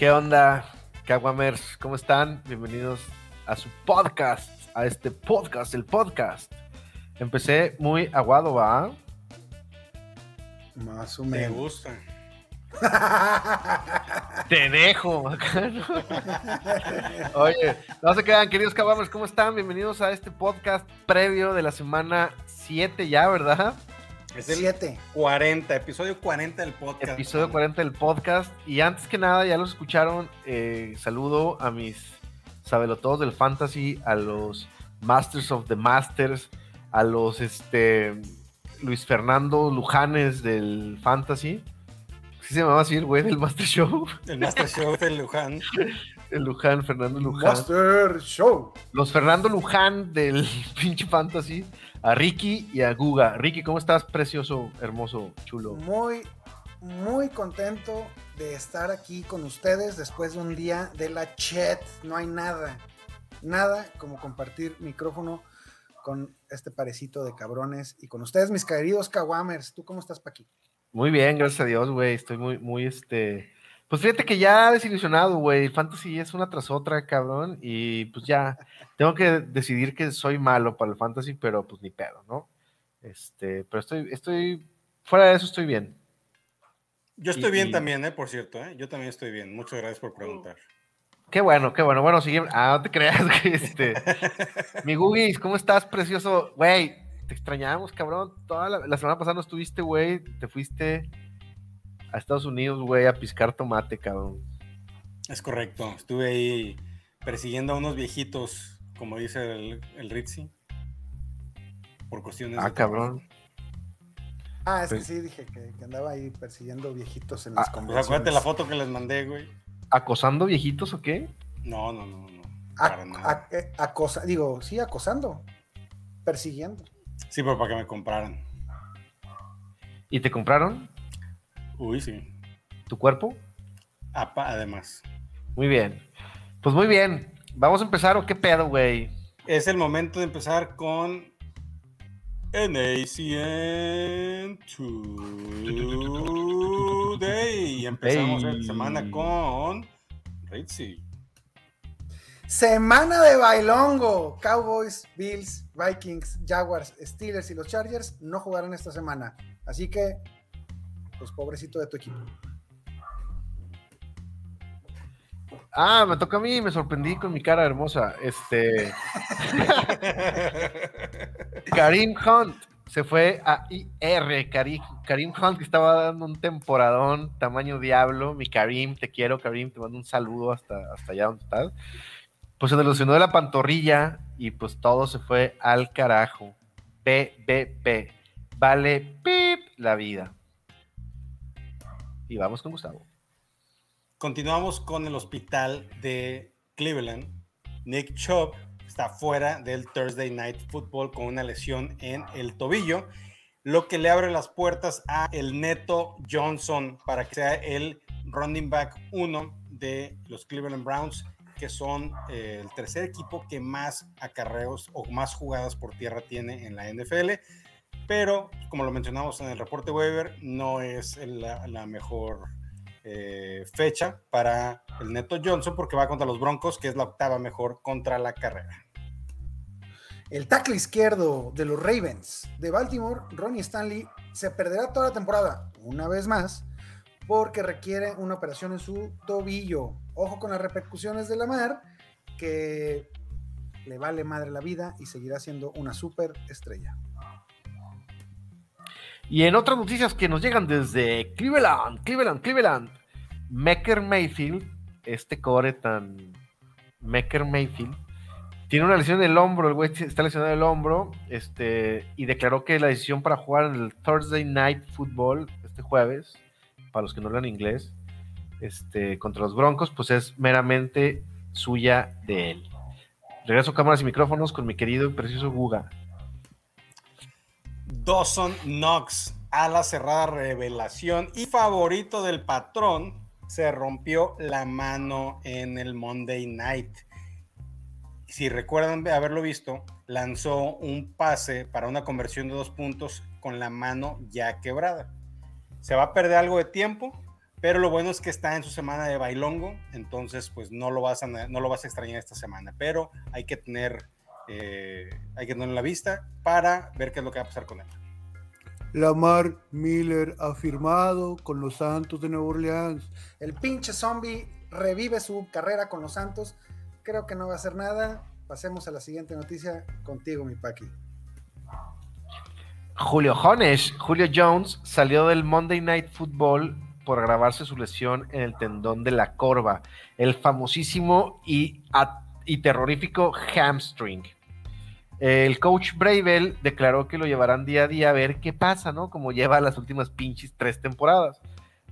¿Qué onda, Kawamers? ¿Cómo están? Bienvenidos a su podcast, a este podcast, el podcast. Empecé muy aguado, ¿va? Más o Me menos. gusta. Te dejo. acá, ¿no? Oye, no se quedan, queridos Kawamers, ¿cómo están? Bienvenidos a este podcast previo de la semana 7 ya, ¿verdad? Es el Siete. 40, episodio 40 del podcast. Episodio 40 del podcast. Y antes que nada, ya los escucharon. eh, saludo a mis sabelotodos del fantasy, a los Masters of the Masters, a los este Luis Fernando Lujanes del fantasy. ¿Sí se me va a decir, güey, del Master Show? El Master Show de Luján. El Luján, Fernando Luján. Master Show. Los Fernando Luján del pinche fantasy. A Ricky y a Guga. Ricky, ¿cómo estás? Precioso, hermoso, chulo. Muy, muy contento de estar aquí con ustedes después de un día de la chat. No hay nada, nada como compartir micrófono con este parecito de cabrones y con ustedes, mis queridos Kawamers. ¿Tú cómo estás, Paqui? Muy bien, gracias a Dios, güey. Estoy muy, muy, este. Pues fíjate que ya desilusionado, güey. Fantasy es una tras otra, cabrón. Y pues ya tengo que decidir que soy malo para el fantasy, pero pues ni pedo, ¿no? Este, pero estoy, estoy, fuera de eso estoy bien. Yo estoy Y- bien y- también, ¿eh? Por cierto, ¿eh? Yo también estoy bien. Muchas gracias por preguntar. Qué bueno, qué bueno. Bueno, sigue. Ah, no te creas, güey. Este. Mi Gugis, ¿cómo estás, precioso? Güey, te extrañamos, cabrón. Toda la, la semana pasada no estuviste, güey. Te fuiste a Estados Unidos, güey, a piscar tomate, cabrón. Es correcto. Estuve ahí persiguiendo a unos viejitos, como dice el, el Ritzy. Por cuestiones Ah, de cabrón. Ah, es que Pues- sí, dije que, que andaba ahí persiguiendo viejitos en Ah, las Pues conversaciones. acuérdate la foto que les mandé, güey. ¿Acosando viejitos o qué? No, no, no, no. A- Para nada. a- eh, acosa- digo, sí, acosando, persiguiendo. Sí, pero para que me compraran. ¿Y te compraron Uy, sí. tu cuerpo? Apa- además. Muy bien. Pues muy bien. ¿Vamos a empezar o qué pedo, güey? Es el momento de empezar con NACN Today. Y empezamos Hey. esta semana con Ritzy. Semana de bailongo. Cowboys, Bills, Vikings, Jaguars, Steelers y los Chargers no jugarán esta semana. Así que, pues pobrecito de tu equipo. Ah, me toca a mí, me sorprendí con mi cara hermosa. Este. Karim Hunt se fue a IR. Karim, Karim Hunt que estaba dando un temporadón, tamaño diablo. Mi Karim, te quiero, Karim, te mando un saludo hasta, hasta allá donde estás. Pues se lesionó de la pantorrilla y pues todo se fue al carajo. PBP. Vale, pip, la vida. Y vamos con Gustavo. Continuamos con el hospital de Cleveland. Nick Chubb está fuera del Thursday Night Football con una lesión en el tobillo, lo que le abre las puertas a el Neto Johnson para que sea el running back 1 de los Cleveland Browns, que son eh, el tercer equipo que más acarreos o más jugadas por tierra tiene en la NFL. Pero, como lo mencionamos en el reporte waiver, no es la, la mejor eh, fecha para el Neto Johnson porque va contra los Broncos, que es la octava mejor contra la carrera. El tackle izquierdo de los Ravens de Baltimore, Ronnie Stanley, se perderá toda la temporada, una vez más, porque requiere una operación en su tobillo. Ojo con las repercusiones de la mar, que le vale madre la vida y seguirá siendo una super estrella. Y en otras noticias que nos llegan desde Cleveland, Cleveland, Cleveland, Mecker Mayfield, este core tan Mecker Mayfield, tiene una lesión en el hombro, el güey está lesionado el hombro, este, y declaró que la decisión para jugar en el Thursday Night Football este jueves, para los que no hablan inglés, este, contra los Broncos, pues es meramente suya de él. Regreso cámaras y micrófonos con mi querido y precioso Guga. Dawson Knox, a la cerrada revelación y favorito del patrón, se rompió la mano en el Monday Night. Si recuerdan haberlo visto, lanzó un pase para una conversión de dos puntos con la mano ya quebrada. Se va a perder algo de tiempo, pero lo bueno es que está en su semana de bailongo, entonces pues no lo vas a, no lo vas a extrañar esta semana, pero hay que tener, eh, hay que tener en la vista para ver qué es lo que va a pasar con él. Lamar Miller ha firmado con los Santos de Nueva Orleans. El pinche zombie revive su carrera con los Santos. Creo que no va a hacer nada. Pasemos a la siguiente noticia contigo, mi Paqui. Julio Jones, Julio Jones salió del Monday Night Football por agravarse su lesión en el tendón de la corva, el famosísimo y, y terrorífico hamstring. El coach Bravel declaró que lo llevarán día a día a ver qué pasa, ¿no? Como lleva las últimas pinches tres temporadas.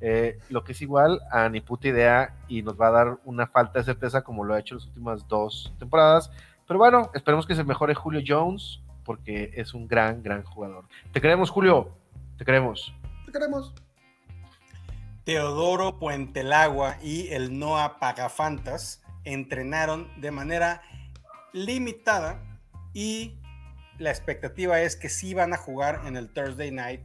Eh, lo que es igual a ni puta idea y nos va a dar una falta de certeza como lo ha hecho las últimas dos temporadas. Pero bueno, esperemos que se mejore Julio Jones porque es un gran, gran jugador. Te queremos, Julio. Te queremos. Te queremos. Teodoro Puentelagua y el Noah Pagafantas entrenaron de manera limitada y la expectativa es que sí van a jugar en el Thursday Night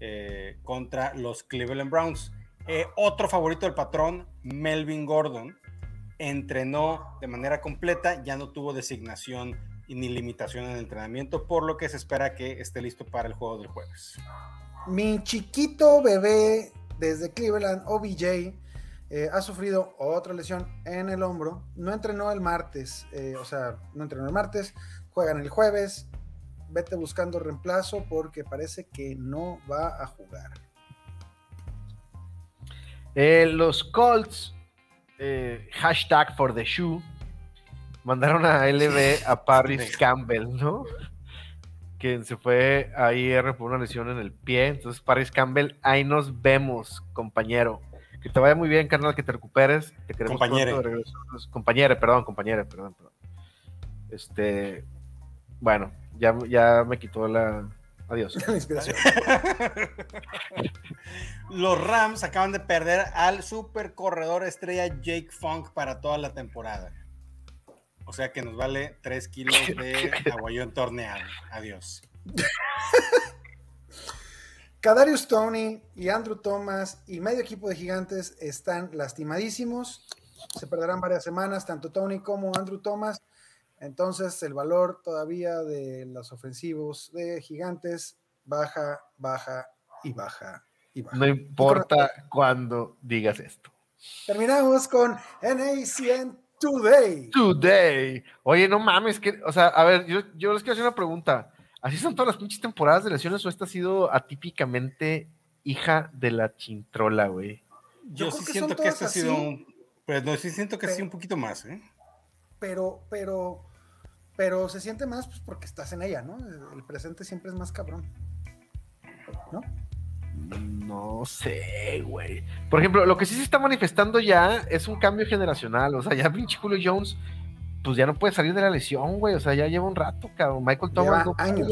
eh, contra los Cleveland Browns. Eh, otro favorito del patrón, Melvin Gordon, entrenó de manera completa, ya no tuvo designación ni limitación en el entrenamiento, por lo que se espera que esté listo para el juego del jueves. Mi chiquito bebé desde Cleveland, OBJ, eh, ha sufrido otra lesión en el hombro. No entrenó el martes, o sea, no entrenó el martes, juegan el jueves. Vete buscando reemplazo porque parece que no va a jugar. Eh, los Colts, eh, hashtag for the shoe, mandaron a LB a Paris Campbell, ¿no? Que se fue a IR por una lesión en el pie. Entonces, Paris Campbell, ahí nos vemos, compañero. Que te vaya muy bien, carnal, que te recuperes. Te queremos compañero. Compañere, perdón, compañero, perdón, perdón. Este, bueno, ya, ya me quitó la. Adiós. Los Rams acaban de perder al super corredor estrella Jake Funk para toda la temporada. O sea que nos vale 3 kilos de aguayón torneado. Adiós. Kadarius Tony y Andrew Thomas y medio equipo de gigantes están lastimadísimos. Se perderán varias semanas, tanto Tony como Andrew Thomas. Entonces el valor todavía de los ofensivos de gigantes baja, baja y baja y baja. No importa cuándo digas esto. Terminamos con NACN Today. Today. Oye, no mames, que, o sea, a ver, yo, yo les quiero hacer una pregunta. ¿Así son todas las pinches temporadas de lesiones o esta ha sido atípicamente hija de la chintrola, güey? Yo, sí siento que esta ha sido un, pues no, sí siento que sí un poquito más, ¿eh? pero, pero, pero se siente más pues, porque estás en ella, ¿no? El presente siempre es más cabrón, ¿no? No sé, güey. Por ejemplo, lo que sí se está manifestando ya es un cambio generacional. O sea, ya pinche Julio Jones, pues ya no puede salir de la lesión, güey. O sea, ya lleva un rato, cabrón. Michael Thomas no años.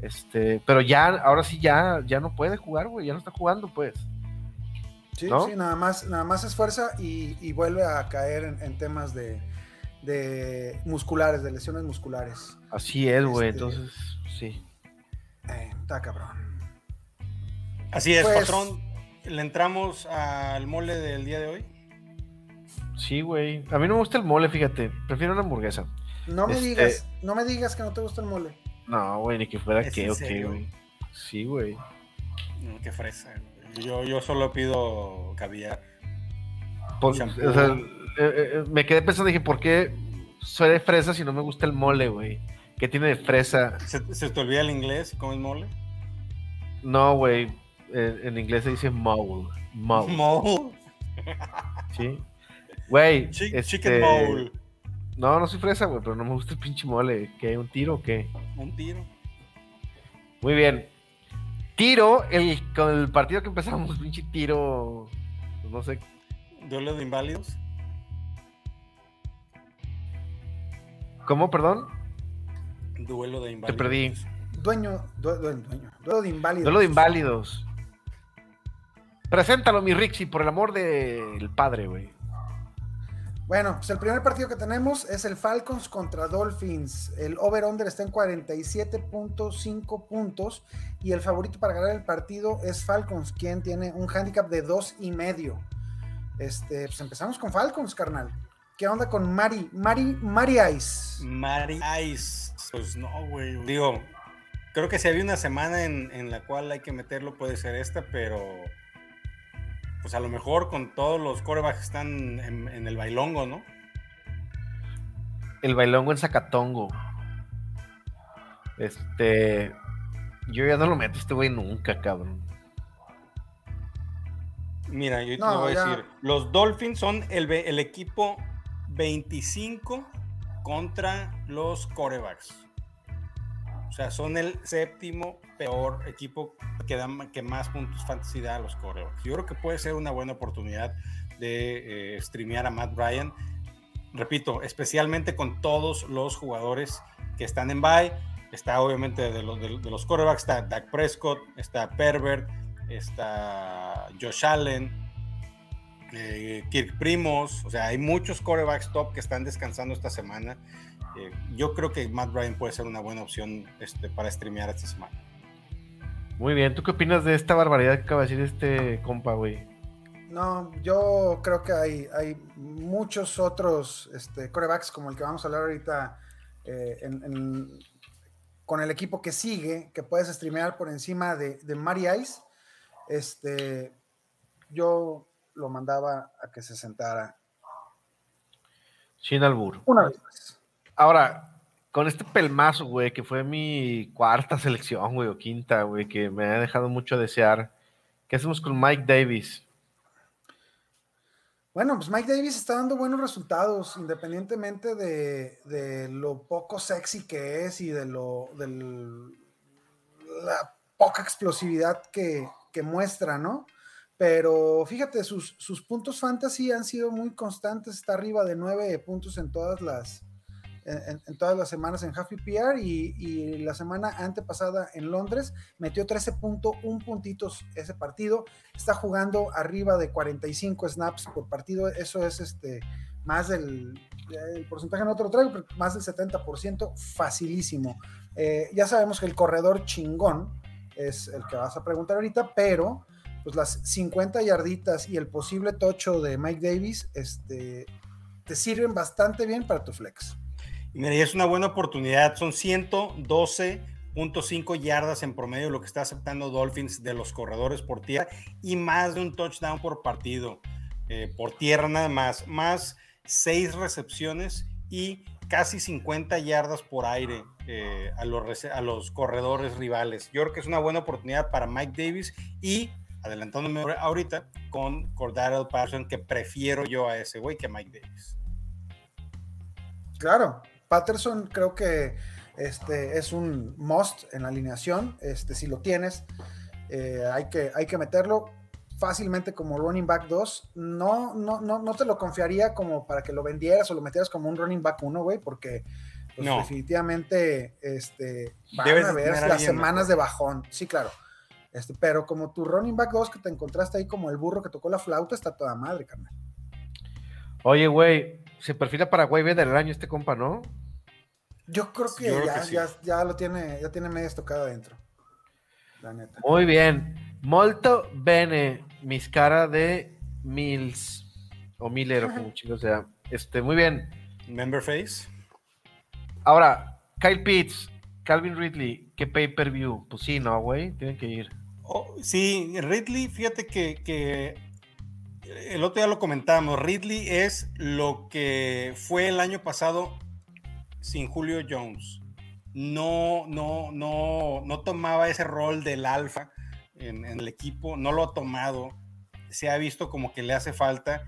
este, pero ya, ahora sí ya, ya no puede jugar, güey. Ya no está jugando, pues. Sí, sí, nada más, nada más esfuerza y, y vuelve a caer en temas de, de musculares, de lesiones musculares. Así es, güey, este, entonces, sí. Eh, está cabrón. Así es, pues, patrón. ¿Le entramos al mole del día de hoy? Sí, güey. A mí no me gusta el mole, fíjate. Prefiero una hamburguesa. No me este, digas, no me digas que no te gusta el mole. No, güey, ni que fuera que o qué, güey. Sí, güey. qué fresa. Yo, yo solo pido caviar. o sea, eh, eh, eh, me quedé pensando, dije, ¿por qué soy de fresa si no me gusta el mole, güey? ¿Qué tiene de fresa? ¿Se, te olvida el inglés? ¿Cómo es mole? No, güey. En, inglés se dice mole. Mole. Mole. Sí. Güey. este... Chicken mole. No, no soy fresa, güey, pero no me gusta el pinche mole. ¿Qué? ¿Un tiro o qué? Un tiro. Muy bien. Tiro, el, con el partido que empezamos, pinche tiro. No sé. ¿Duelo de inválidos? ¿Cómo, perdón? Duelo de inválidos. Te perdí. Dueño, dueño, duelo de inválidos. Duelo de inválidos. Preséntalo, mi Rixi, por el amor del padre, güey. Bueno, pues el primer partido que tenemos es el Falcons contra Dolphins. El over-under está en 47.5 puntos y el favorito para ganar el partido es Falcons, quien tiene un handicap de dos y medio. Este, pues empezamos con Falcons, carnal. ¿Qué onda con Mari? Mari, Mari Ice. Mari Ice. Pues no, güey. Digo, creo que si había una semana en, la cual hay que meterlo, puede ser esta, pero pues a lo mejor con todos los corebacks que están en, el bailongo, ¿no? El bailongo en Zacatongo. Este. Yo ya no lo meto este güey nunca, cabrón. Mira, yo te voy a decir. Los Dolphins son el, el equipo 25 contra los corebacks. O sea, son el séptimo peor equipo que, da, que más puntos fantasy da a los corebacks. Yo creo que puede ser una buena oportunidad de eh, streamear a Matt Bryan. Repito, especialmente con todos los jugadores que están en bye. Está obviamente de, los, de, los corebacks, está Dak Prescott, está Pervert, está Josh Allen, eh, Kirk Primos, o sea, hay muchos corebacks top que están descansando esta semana. Eh, yo creo que Matt Bryan puede ser una buena opción este, para streamear esta semana. Muy bien, ¿tú qué opinas de esta barbaridad que acaba de decir este compa, güey? No, yo creo que hay, hay muchos otros este, corebacks como el que vamos a hablar ahorita eh, con el equipo que sigue, que puedes streamear por encima de, de Mari Ice. Este, yo lo mandaba a que se sentara. Sin albur. Una vez más. Ahora, con este pelmazo, güey, que fue mi cuarta selección, güey, o quinta, güey, que me ha dejado mucho a desear. ¿Qué hacemos con Mike Davis? Bueno, pues Mike Davis está dando buenos resultados, independientemente de, lo poco sexy que es y de lo de la poca explosividad que, que muestra, ¿no? Pero fíjate, sus, sus, puntos fantasy han sido muy constantes, está arriba de nueve puntos en todas las, en, todas las semanas en Half PPR y, y, la semana antepasada en Londres metió 13.1 puntitos ese partido. Está jugando arriba de 45 snaps por partido. Eso es este más del el porcentaje no te lo traigo, más del 70%, facilísimo. Eh, ya sabemos que el corredor chingón es el que vas a preguntar ahorita, pero pues las 50 yarditas y el posible tocho de Mike Davis este, te sirven bastante bien para tu flex. Mira, y es una buena oportunidad. Son 112.5 yardas en promedio lo que está aceptando Dolphins de los corredores por tierra y más de un touchdown por partido. Eh, por tierra nada más. Más 6 recepciones y casi 50 yardas por aire eh, a, los, a los corredores rivales. Yo creo que es una buena oportunidad para Mike Davis y adelantándome ahorita con Cordaro Patterson, que prefiero yo a ese güey que a Mike Davis. Claro, Patterson creo que este, es un must en la alineación. Este, si lo tienes, eh, hay, que, hay que meterlo fácilmente como running back 2. No, no, no, no te lo confiaría como para que lo vendieras o lo metieras como un running back 1, güey, porque pues, definitivamente este, van a ver las semanas de bajón. Sí, claro. Este, pero como tu running back 2 que te encontraste ahí como el burro que tocó la flauta, está toda madre, carnal. Oye, güey, se perfila para güey del año este compa, ¿no? Yo creo que, ya, ya, lo tiene, ya tiene media estocada adentro. La neta. Muy bien. Molto bene, mis cara de Mills. O Miller, o como chico sea. Este, muy bien. Member face. Ahora, Kyle Pitts, Calvin Ridley, ¿qué pay-per-view? Pues sí, no, güey, tienen que ir. Oh, sí, Ridley, fíjate que, que, el otro día lo comentábamos, Ridley es lo que fue el año pasado sin Julio Jones. No, no, no, no tomaba ese rol del alfa en, el equipo, no lo ha tomado, se ha visto como que le hace falta,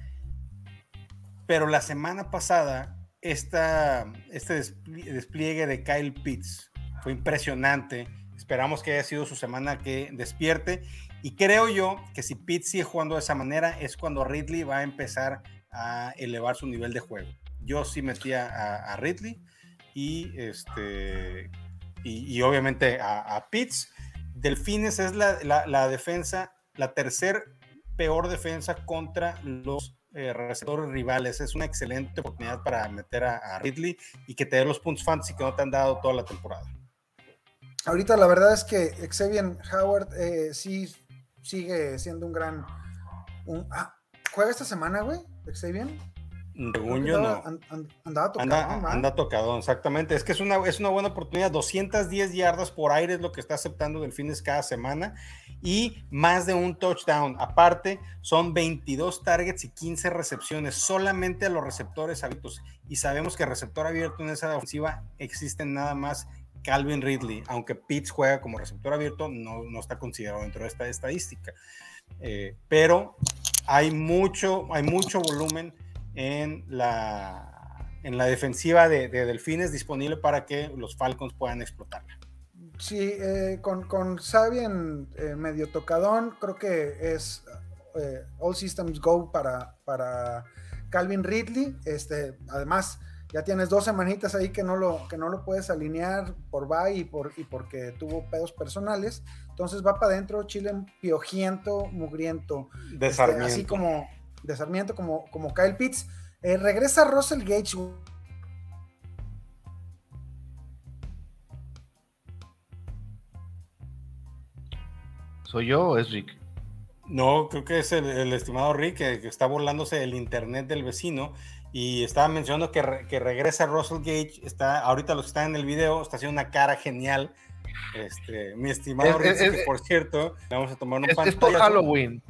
pero la semana pasada, esta, este despliegue de Kyle Pitts fue impresionante, esperamos que haya sido su semana que despierte, y creo yo que si Pitts sigue jugando de esa manera es cuando Ridley va a empezar a elevar su nivel de juego. Yo sí metía a Ridley, y, este, y, obviamente a, a, Pitts. Delfines es la, la, defensa, la tercer peor defensa contra los eh, receptores rivales. Es una excelente oportunidad para meter a, Ridley y que te dé los puntos fantasy que no te han dado toda la temporada. Ahorita la verdad es que Xavier Howard eh, sí sigue siendo un gran... Ah, ¿Juega esta semana, güey? Xavier. Yo no. andaba tocado. Anda, tocado, exactamente. Es que es una, es una buena oportunidad. 210 yardas por aire es lo que está aceptando Delfines cada semana y más de un touchdown. Aparte, son 22 targets y 15 recepciones solamente a los receptores abiertos. Y sabemos que receptor abierto en esa ofensiva existen nada más Calvin Ridley. Aunque Pitts juega como receptor abierto, no, no está considerado dentro de esta estadística. Eh, pero hay mucho, hay mucho volumen en la, en la defensiva de, Delfines disponible para que los Falcons puedan explotarla. Sí, eh, con, con en eh, medio tocadón, creo que es eh, All Systems Go para, para Calvin Ridley. Este, además, ya tienes dos semanitas ahí que no lo, que no lo puedes alinear por bye y, por, y porque tuvo pedos personales. Entonces va para adentro, Chile piojiento, mugriento. Este, así como, de Sarmiento como, como Kyle Pitts. Eh, regresa Russell Gage. ¿Soy yo o es Rick? No, creo que es el, estimado Rick que, está burlándose del internet del vecino y estaba mencionando que, regresa Russell Gage. Está, ahorita los que están en el video, está haciendo una cara genial. Este, mi estimado Rick, que por cierto, vamos a tomar un es, es por Halloween.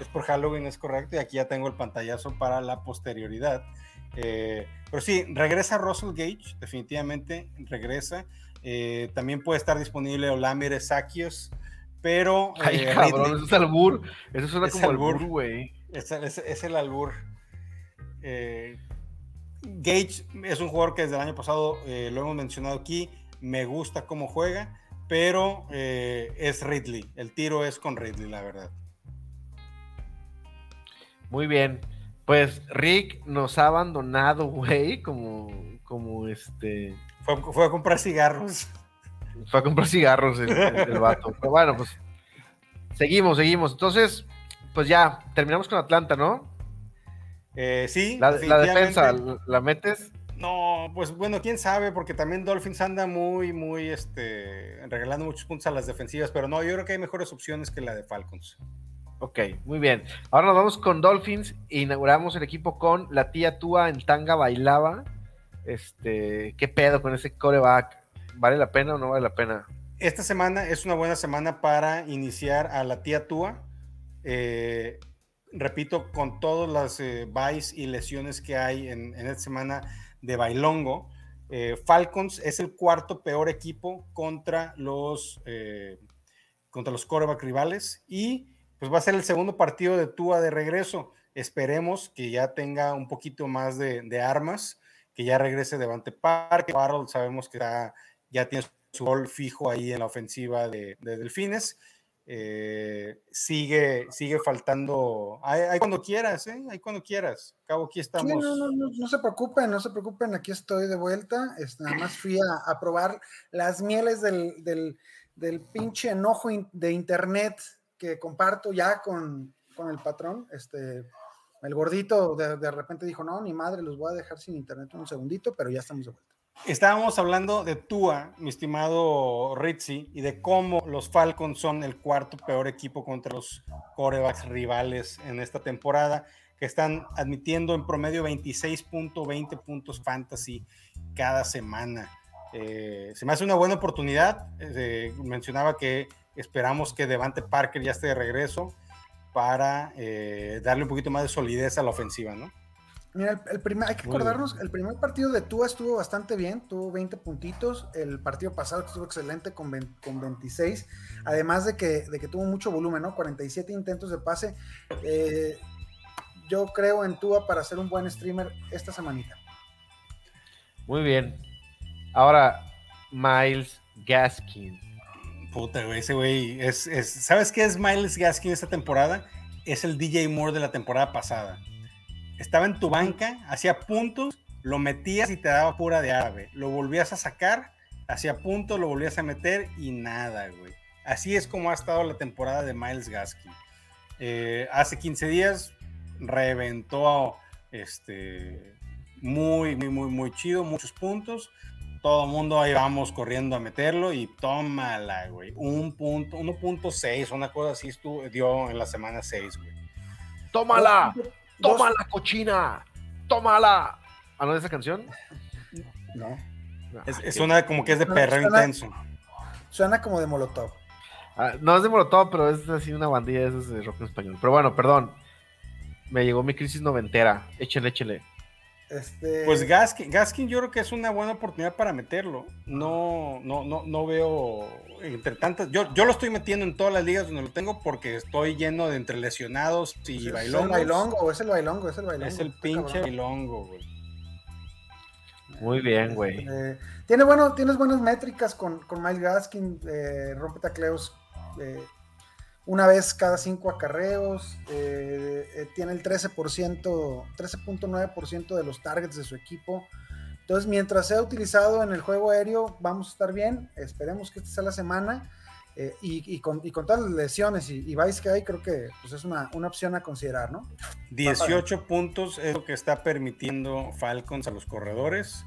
Es por Halloween, es correcto. Y aquí ya tengo el pantallazo para la posterioridad. Eh, pero sí, regresa Russell Gage, definitivamente regresa. Eh, también puede estar disponible Olamir Sakios, pero. Ay, eh, cabrón, eso es albur. Eso suena es como albur, güey. Es, es, el albur. Gage es un jugador que desde el año pasado lo hemos mencionado aquí. Me gusta cómo juega, pero es Ridley. El tiro es con Ridley, la verdad. Muy bien. Pues Rick nos ha abandonado, güey, como, como este. Fue, a comprar cigarros. Fue a comprar cigarros el, el, vato. Pero bueno, pues seguimos, seguimos. Entonces, pues ya, terminamos con Atlanta, ¿no? Eh, sí. La, defensa, ¿la metes? No, pues bueno, quién sabe, porque también Dolphins anda muy, muy, este, regalando muchos puntos a las defensivas, pero no, yo creo que hay mejores opciones que la de Falcons. Ok, muy bien. Ahora nos vamos con Dolphins. Inauguramos el equipo con la tía Tua en tanga bailaba. Este, ¿qué pedo con ese coreback? ¿Vale la pena o no vale la pena? Esta semana es una buena semana para iniciar a la tía Tua. Eh, repito, con todas las eh, y lesiones que hay en, esta semana de bailongo, eh, Falcons es el cuarto peor equipo contra los, eh, contra los coreback rivales y pues va a ser el segundo partido de Tua de regreso. Esperemos que ya tenga un poquito más de, armas, que ya regrese Devante Park. Barrel sabemos que ya tiene su gol fijo ahí en la ofensiva de, Delfines. Eh, sigue, sigue faltando. Hay, cuando quieras, ¿eh? Hay cuando quieras. Cabo, aquí estamos. no, se preocupen, no se preocupen, aquí estoy de vuelta. nada más fui a, probar las mieles del, del, del pinche enojo de internet que comparto ya con, el patrón, este, el gordito de, repente dijo, no, ni madre, los voy a dejar sin internet un segundito, pero ya estamos de vuelta. Estábamos hablando de Tua, mi estimado Ritzy, y de cómo los Falcons son el cuarto peor equipo contra los corebacks rivales en esta temporada, que están admitiendo en promedio 26.20 puntos fantasy cada semana. Eh, se me hace una buena oportunidad. Eh, mencionaba que Esperamos que Devante Parker ya esté de regreso para eh, darle un poquito más de solidez a la ofensiva, ¿no? Mira, el, primer, hay que acordarnos, el primer partido de Tua estuvo bastante bien, tuvo 20 puntitos, el partido pasado estuvo excelente con, con 26, además de que, de que tuvo mucho volumen, ¿no? 47 intentos de pase. Eh, yo creo en Tua para ser un buen streamer esta semanita. Muy bien. Ahora, Miles Gaskin. Puta, ese güey es, ¿Sabes qué es Miles Gaskin esta temporada? Es el DJ Moore de la temporada pasada. Estaba en tu banca, hacía puntos, lo metías y te daba pura de árabe. Lo volvías a sacar, hacía puntos, lo volvías a meter y nada, güey. Así es como ha estado la temporada de Miles Gaskin. Eh, hace 15 días reventó este muy, muy, muy, muy chido, muchos puntos. Todo el mundo ahí vamos corriendo a meterlo y tómala, güey. Un punto, 1.6, una cosa así estuvo, dio en la semana 6, güey. ¡Tómala! Dos- ¡Tómala, cochina! ¡Tómala! ¿Ah, no es esa canción? No, Es, Ah, es una como que es de Suena- perreo suena- intenso. suena como de Molotov. Ah, no es de Molotov, pero es así una bandilla de esas de rock en español. Pero bueno, perdón. Me llegó mi crisis noventera. Échele, échele. Este, Pues Gaskin, Gaskin yo creo que es una buena oportunidad para meterlo. No, no, no, no veo entre tantas. Yo, yo lo estoy metiendo en todas las ligas donde lo tengo porque estoy lleno de entre lesionados y es el bailongos. bailongo, es el bailongo, es el bailongo. Es el pinche cabrón. bailongo, güey. Muy bien, güey. Eh, tiene bueno, tienes buenas métricas con, con Miles Gaskin, eh, rompe tacleos eh, una vez cada cinco acarreos, eh, eh, tiene el 13%, 13.9% de los targets de su equipo. Entonces, mientras sea utilizado en el juego aéreo, vamos a estar bien. Esperemos que esta sea la semana. eh, y, y con, y con todas las lesiones y, y vais que hay, creo que pues, es una, una opción a considerar, ¿no? 18 puntos es lo que está permitiendo Falcons a los corredores.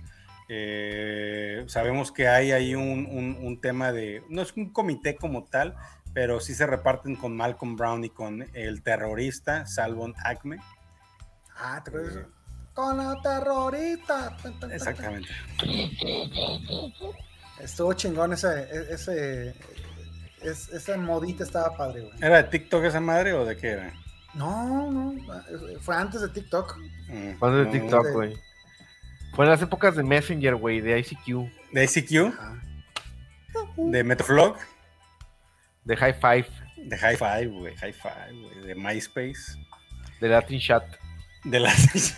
Eh, sabemos que hay ahí un, un- un tema de, no es un comité como tal, pero sí se reparten con Malcolm Brown y con el terrorista Salvon Acme. Ah, ¿te acuerdas? de eso? Con la terrorista. Exactamente. Estuvo chingón ese, e- ese, es- esa modita estaba padre, güey. ¿Era de TikTok esa madre o de qué era? No, no, fue antes de TikTok. Mm, ¿Cuándo de no, TikTok, de- güey? Fue en las épocas de Messenger, güey, de ICQ, De ICQ, Ajá. de Metroflog, de High Five, de High Five, güey, High Five, güey, de MySpace, de Latin Chat. de las...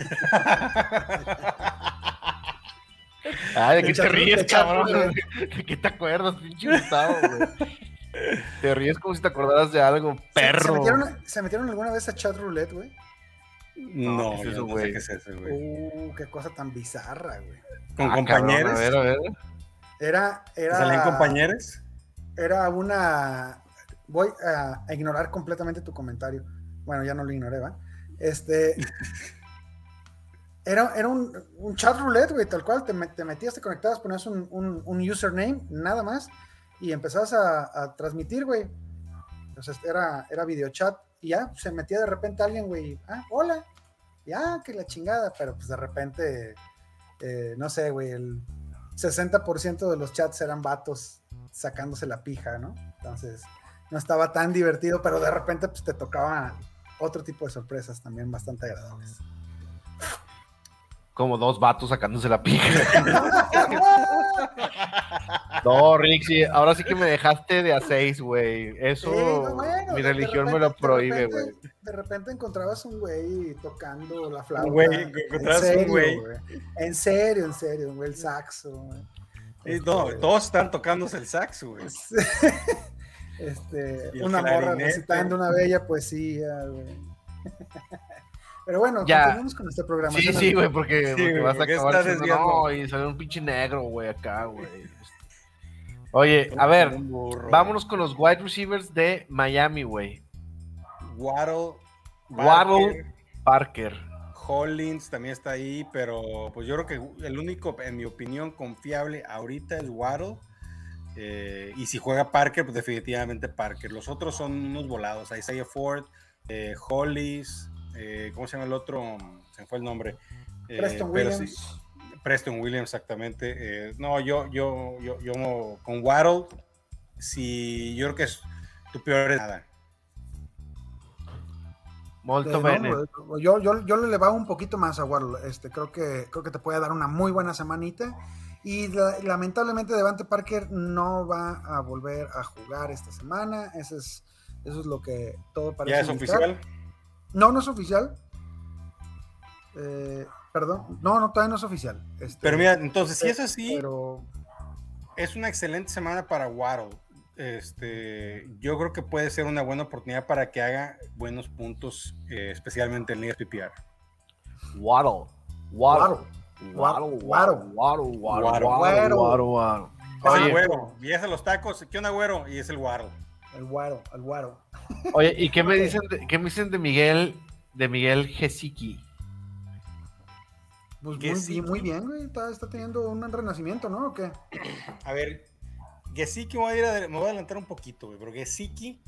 Ay, ¿de De qué te chat- ríes, chat cabrón? ¿De qué te acuerdas, pinche Gustavo, güey? Te ríes como si te acordaras de algo, ¿Se- ¿Se, perro. metieron, ¿Se metieron alguna vez a chat roulette, güey? No, ¿qué es yo eso, no sé qué es eso, güey. Uh, qué cosa tan bizarra, güey. Con Ah, compañeros. cabrón, a ver, a ver. Era, era. ¿Salían compañeros? Era una. Voy a, a ignorar completamente tu comentario. Bueno, ya no lo ignoré, ¿va? Este. Era, era un, un chat roulette, güey, tal cual. Te, met- te metías, te conectabas, ponías un, un- un username, nada más, y empezabas a, a transmitir, güey. Entonces era, era videochat, y ya se metía de repente alguien, güey. Ah, hola. Ya, que la chingada, pero pues de repente, eh, no sé, güey, el 60% de los chats eran vatos sacándose la pija, ¿no? Entonces, no estaba tan divertido, pero de repente pues te tocaba otro tipo de sorpresas también bastante agradables. Como dos vatos sacándose la pija. No, Rick, sí, ahora sí que me dejaste de a seis, güey. Eso, Sí, no, bueno, mi religión me lo prohíbe, güey. repente- De repente encontrabas un güey tocando la flauta. güey, en encontrabas un güey. En serio, en serio, güey, el saxo. güey. Eh, No, Este, todos están tocándose el saxo, güey. este, Y el una morra recitando una bella poesía, güey. Pero bueno, Ya. continuemos con esta programación. Sí, sí, güey, porque, vas a acabar diciendo, no, y salió un pinche negro, güey, acá, güey. Oye, a ver, vámonos con los wide receivers de Miami, güey. Waddle. Waddle. Parker, Parker. Hollins también está ahí, pero pues yo creo que el único, en mi opinión, confiable ahorita es Waddle. Eh, y si juega Parker, pues definitivamente Parker. Los otros son unos volados. Isaiah Ford, eh, Hollis, eh, ¿cómo se llama el otro? Se me fue el nombre. Preston Williams. sí, Preston Williams, exactamente. No, yo, yo, yo, yo con Waddle, si yo creo que es tu peor es nada. Molto Eh, bene. no, yo, yo, yo le elevaba un poquito más a Waddle. Este, creo, que, creo que te puede dar una muy buena semanita. Y la- lamentablemente Devante Parker no va a volver a jugar esta semana. Eso es, eso es lo que todo parece ¿Ya es indicar. oficial? No, no es oficial. Eh, perdón. No, no, todavía no es oficial. Este, Pero mira, entonces, si es así, Pero es una excelente semana para Waddle este, yo creo que puede ser una buena oportunidad para que haga buenos puntos, eh, especialmente en ligas PPR. Waddle. Waddle. Waddle. Waddle. Waddle. Waddle. Waddle. Es el güero. Y es los tacos. ¿Qué onda, güero? Y es el Waddle. El guaro, el guaro. Oye, ¿y qué me dicen de, qué me dicen de Miguel de Miguel Gesicki? Pues muy, muy bien, güey. Está, está teniendo un renacimiento, ¿no? ¿O qué? A ver, Gesicki, me voy a, ir a- me voy a adelantar un poquito, güey, pero Gesicki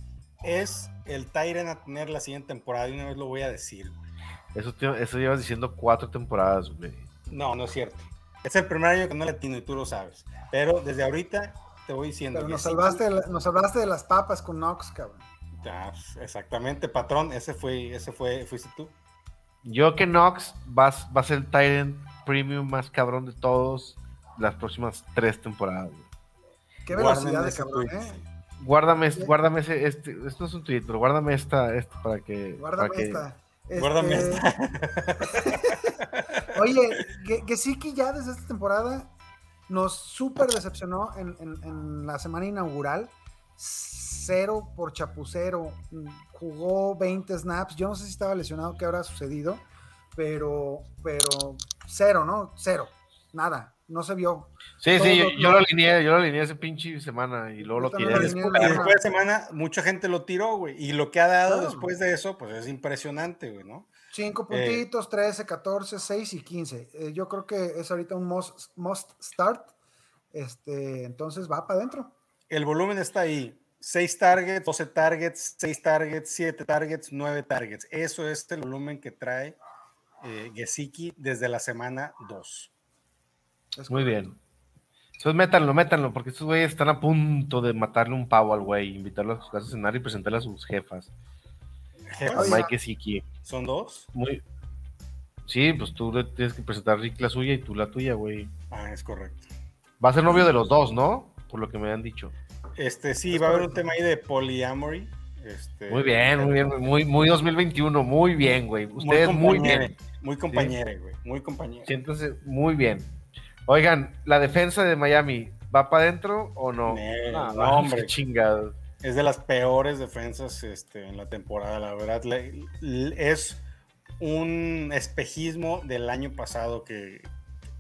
es el Tyrant a tener la siguiente temporada y una vez lo voy a decir. güey. Eso, te- eso llevas diciendo cuatro temporadas, güey. No, no es cierto. Es el primer año que no le atino y tú lo sabes. Pero desde ahorita te voy diciendo. Pero nos Gesicki- salvaste, de la- nos hablaste de las papas con Knox, cabrón. Ah, exactamente, patrón. Ese fue, ese fue, fuiste tú. Yo que Knox va, va a ser el Tyrant Premium más cabrón de todos las próximas tres temporadas. güey. Qué velocidad de cabrón, tweet. ¿eh? Guárdame, guárdame ese, este, esto no es un tweet, pero guárdame esta, esta para que. Guárdame para que- esta. Este, Guárdame esta. Oye, que, que sí que ya desde esta temporada nos súper decepcionó en, en- en la semana inaugural. Cero por chapucero. Jugó 20 snaps. Yo no sé si estaba lesionado, qué habrá sucedido. Pero, pero cero, ¿no? Cero. Nada. No se vio. Sí, sí, yo, lo alineé, yo lo alineé ese pinche semana y luego lo tiré. lo Después, alineé. y después de semana, mucha gente lo tiró, güey. Y lo que ha dado Claro. después de eso, pues es impresionante, güey, ¿no? 5 Eh. puntitos, 13, 14, 6 y 15. Eh, yo creo que es ahorita un must, must start. Este, entonces va para adentro. El volumen está ahí. 6 targets, 12 targets, 6 targets, 7 targets, 9 targets. Eso es el volumen que trae eh, Gesicki desde la semana 2. Es Muy bien. Entonces métanlo, métanlo, porque estos güeyes están a punto de matarle un pavo al güey, invitarlo a su casa a cenar y presentarle a sus jefas. A. Mike Siki. ¿Son dos? Muy. Sí, pues tú le tienes que presentar Rick la suya y tú la tuya, güey. Ah, es correcto. Va a ser novio de los dos, ¿no? Por lo que me han dicho. Este, sí, Es va a haber un tema ahí de polyamory. Este, Muy bien, muy bien, muy, muy 2021, muy bien, güey. Ustedes muy compañere, bien. Muy compañere, güey. Muy compañero. Siéntense muy bien. Oigan, ¿la defensa de Miami va para adentro o no? Nee, Ah, no, hombre. qué chingados. Es de las peores defensas este, en la temporada, la verdad. Le- le- es un espejismo del año pasado que,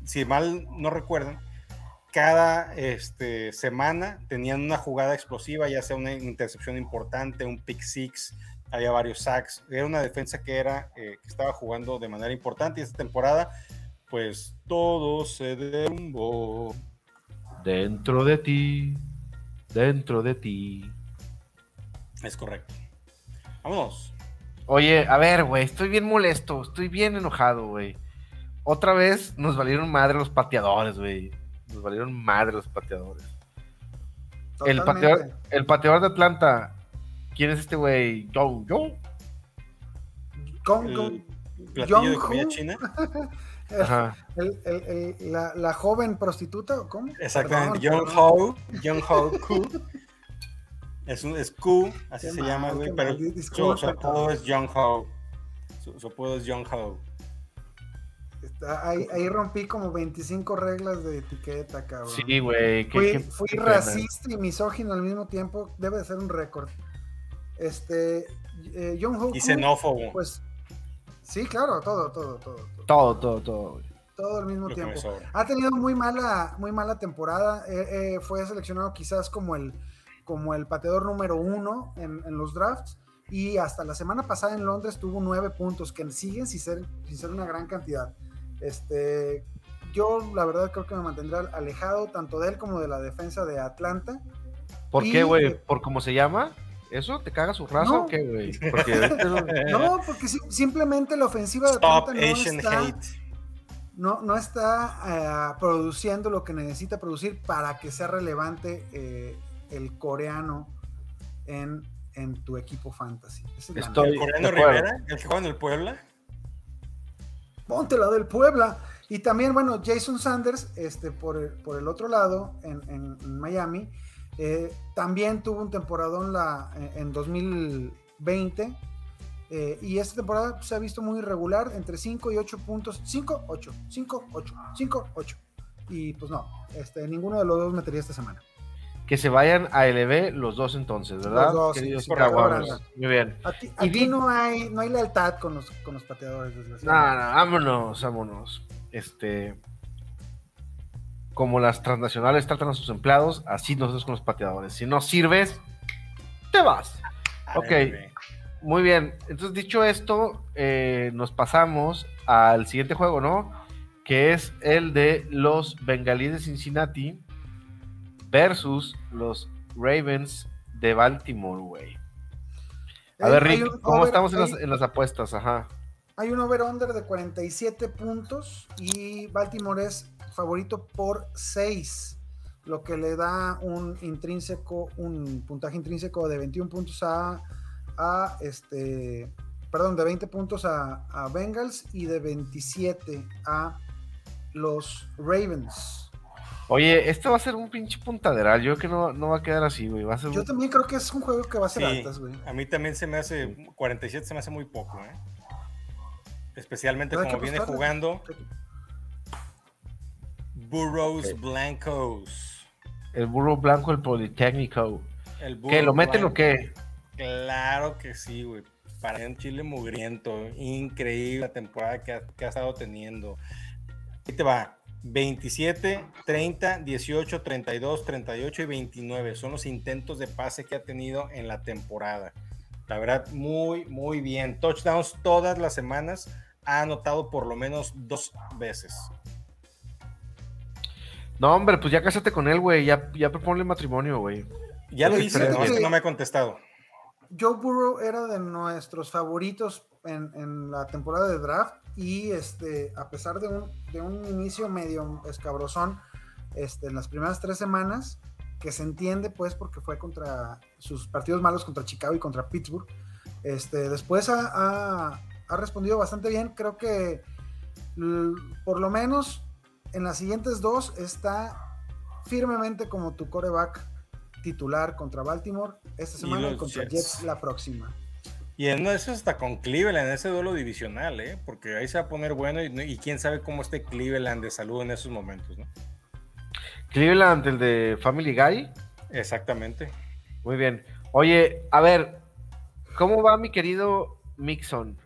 si mal no recuerdan, cada este, semana tenían una jugada explosiva, ya sea una intercepción importante, un pick six, había varios sacks. Era una defensa que, era, eh, que estaba jugando de manera importante y esta temporada, pues todo se derrumbó. Dentro de ti, dentro de ti. Es correcto. Vámonos. Oye, a ver, güey, estoy bien molesto, estoy bien enojado, güey. Otra vez nos valieron madre los pateadores, güey. Nos valieron madre los pateadores. El pateador, el pateador de Atlanta, ¿quién es este güey? Joe, Joe. Con- con- platillo de Young comida Who. china. Ajá. el- el- el- la, la joven prostituta, ¿o ¿cómo? Exactamente. Perdón, Young perdón. Ho. Young Ho Ku. Es un es Ku, así Qué se mal, llama, güey. Pero su, apodo es Young Ho. Su, su apodo es Young Ho. Está- ahí, ahí rompí como 25 reglas de etiqueta, cabrón. Sí, güey. Fui, qué- fui qué racista y misógino al mismo tiempo. Debe de ser un récord. Este, eh, John Hoku, Y xenófobo. Pues, sí, claro, todo, todo, todo, todo, Todo, todo, todo. todo al mismo lo tiempo. Ha tenido muy mala, muy mala temporada. Eh, eh, fue seleccionado quizás como el, como el pateador número uno en, en los drafts. Y hasta la semana pasada en Londres tuvo nueve puntos, que siguen sin ser, sin ser una gran cantidad. Este, yo la verdad creo que me mantendré alejado tanto de él como de la defensa de Atlanta. ¿Por Y- qué, güey? ¿Por cómo se llama? ¿Eso? ¿Te caga su raza No. o qué, güey? Porque no- porque si- simplemente la ofensiva de Stop Atlanta no Asian está, hate. no, no está eh, produciendo lo que necesita producir para que sea relevante eh, el coreano en, en tu equipo fantasy. Es Estoy- El coreano. Rivera, el que juega en el Puebla. Ponte la del Puebla. Y también, bueno, Jason Sanders, este, por, el, por el otro lado, en, en- en Miami, eh, también tuvo un temporadón la, en, en 2020. eh, y esta temporada se ha visto muy irregular, entre 5 y 8 puntos. 5, 8, 5, 8, 5, 8. Y pues no, este, ninguno de los dos metería esta semana. Que se vayan a LB los dos entonces, ¿verdad? Los dos, Queridos sí, favor. Muy bien. Aquí, Y aquí vi- no, hay, no hay lealtad con los, con los pateadores, No, no, vámonos, vámonos. Este. Como las transnacionales tratan a sus empleados, así nosotros con los pateadores. Si no sirves, te vas. Ay, Ok. bebé. muy bien. Entonces, dicho esto, eh, nos pasamos al siguiente juego, ¿no? Que es el de los Bengalíes de Cincinnati versus los Ravens de Baltimore, güey. A Eh, ver, Rick, un ¿cómo over- estamos en las, en las apuestas? Ajá. Hay un over-under de 47 puntos y Baltimore es favorito por 6, lo que le da un intrínseco, un puntaje intrínseco de 21 puntos a, a este, perdón, de 20 puntos a, a Bengals y de 27 a los Ravens. Oye, este va a ser un pinche puntaderal. Yo creo que no, no va a quedar así, güey. Va a ser Yo un- también creo que es un juego que va a ser Sí, altas, güey. a mí también se me hace 47 se me hace muy poco, ¿eh? Especialmente como viene jugando Burroughs Ok. Blancos. el burro blanco, el Politécnico. El ¿Qué? ¿Lo meten blanco. o qué? Claro que sí, güey. Para un Chile mugriento. Increíble la temporada que ha, que ha estado teniendo. Ahí te va. 27, 30, 18, 32, 38 y 29. Son los intentos de pase que ha tenido en la temporada. La verdad, muy, muy bien. Touchdowns todas las semanas. Ha anotado por lo menos dos veces. No, hombre, pues ya cásate con él, güey. Ya, ya proponle matrimonio, güey. Ya lo hice, no, es que no me ha contestado. Joe Burrow era de nuestros favoritos en, en la temporada de draft y este, a pesar de un, de un inicio medio escabrosón este, en las primeras tres semanas, que se entiende pues porque fue contra sus partidos malos contra Chicago y contra Pittsburgh, este, después ha, ha- ha respondido bastante bien. Creo que por lo menos en las siguientes dos está firmemente como tu coreback titular contra Baltimore esta semana y, contra Jets. Jets. la próxima. Y en uno de hasta con Cleveland, en ese duelo divisional, ¿eh? Porque ahí se va a poner bueno y, y quién sabe cómo esté Cleveland de salud en esos momentos, ¿no? Cleveland, el de Family Guy. Exactamente. Muy bien. Oye, a ver, ¿cómo va mi querido Mixon?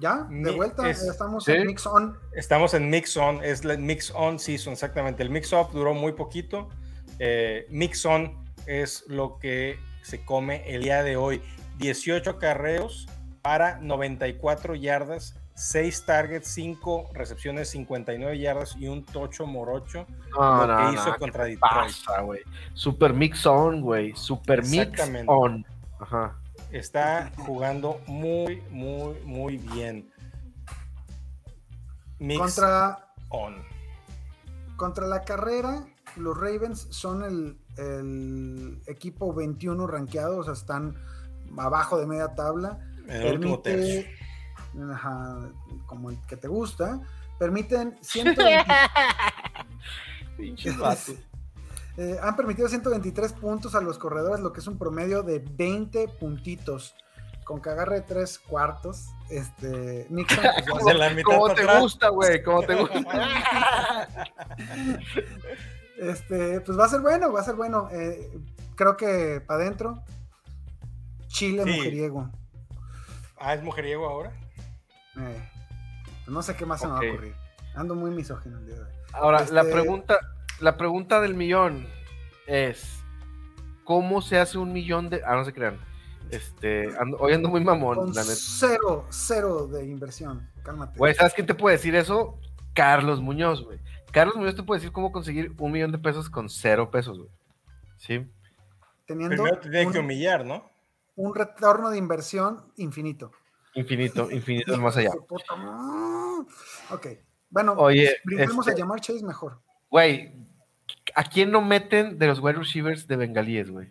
Ya, de vuelta, es- estamos ¿sí? en Mix On. Estamos en Mix On, es la Mix On Season, exactamente. El Mix Up duró muy poquito. Eh, mix On es lo que se come el día de hoy. 18 carreos para 94 yardas, 6 targets, 5 recepciones, 59 yardas y un tocho morocho. No, lo no, que hizo no, contra ¿qué Detroit. pasa, güey? Super Mix On, güey. Super Mix Exactamente. On. Ajá. Está jugando muy, muy, muy bien. Mix Contra, On. contra la carrera, los Ravens son el, el equipo 21 rankeado, o sea, están abajo de media tabla. En el último tercio. ajá, como el que te gusta, permiten 120 Pinches vatos. Eh, han permitido 123 puntos a los corredores, lo que es un promedio de 20 puntitos. Con que agarre tres cuartos, este, Nixon pues, De la mitad ¿Cómo te atrás. gusta, güey? ¿Cómo te gusta? Este, pues va a ser bueno, va a ser bueno. Eh, creo que para adentro, Chile Sí. mujeriego. Ah, es mujeriego ahora. Eh, pues no sé qué más se me va a ocurrir. Ando muy misógino el día de hoy. Ahora, la Este- pregunta, la pregunta del millón es ¿cómo se hace un millón de. Ah, no se crean. Este, ando- hoy ando muy mamón, Con la neta. cero, cero de inversión. Cálmate. Güey, ¿sabes quién te puede decir eso? Carlos Muñoz, güey. Carlos Muñoz te puede decir cómo conseguir un millón de pesos con cero pesos, güey. ¿Sí? Teniendo Primero te tiene que un, humillar, ¿no? un retorno de inversión infinito. Infinito, infinito es más allá. Ok. Bueno, Oye, brinquemos este- a llamar Chase mejor. Güey, ¿a quién no meten de los wide receivers de bengalíes, güey?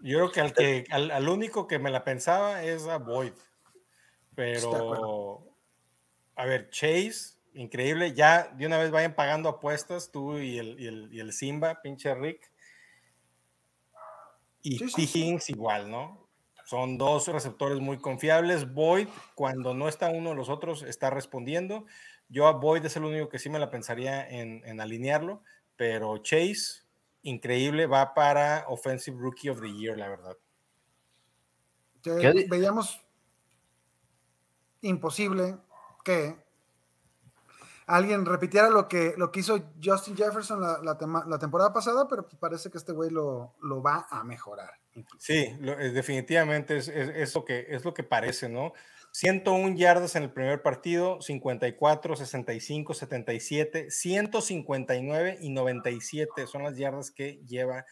Yo creo que al que al, al único que me la pensaba es a Boyd. Pero a ver, Chase, increíble. Ya de una vez vayan pagando apuestas, tú y el, y el, y el Simba, pinche Rick. Y sí. Higgins igual, ¿no? Son dos receptores muy confiables. Boyd, cuando no está uno de los otros, está respondiendo. Yo a Boyd es el único que sí me la pensaría en, en alinearlo, pero Chase, increíble, va para Offensive Rookie of the Year, la verdad. Que ¿Qué di- veíamos imposible que alguien repitiera lo que, lo que hizo Justin Jefferson la, la, la temporada pasada, pero pues parece que este güey lo, lo, va a mejorar. Sí, lo, definitivamente es, es, es, lo que, es lo que parece, ¿no? 101 yardas en el primer partido, 54, 65, 77, 159 y 97 son las yardas que lleva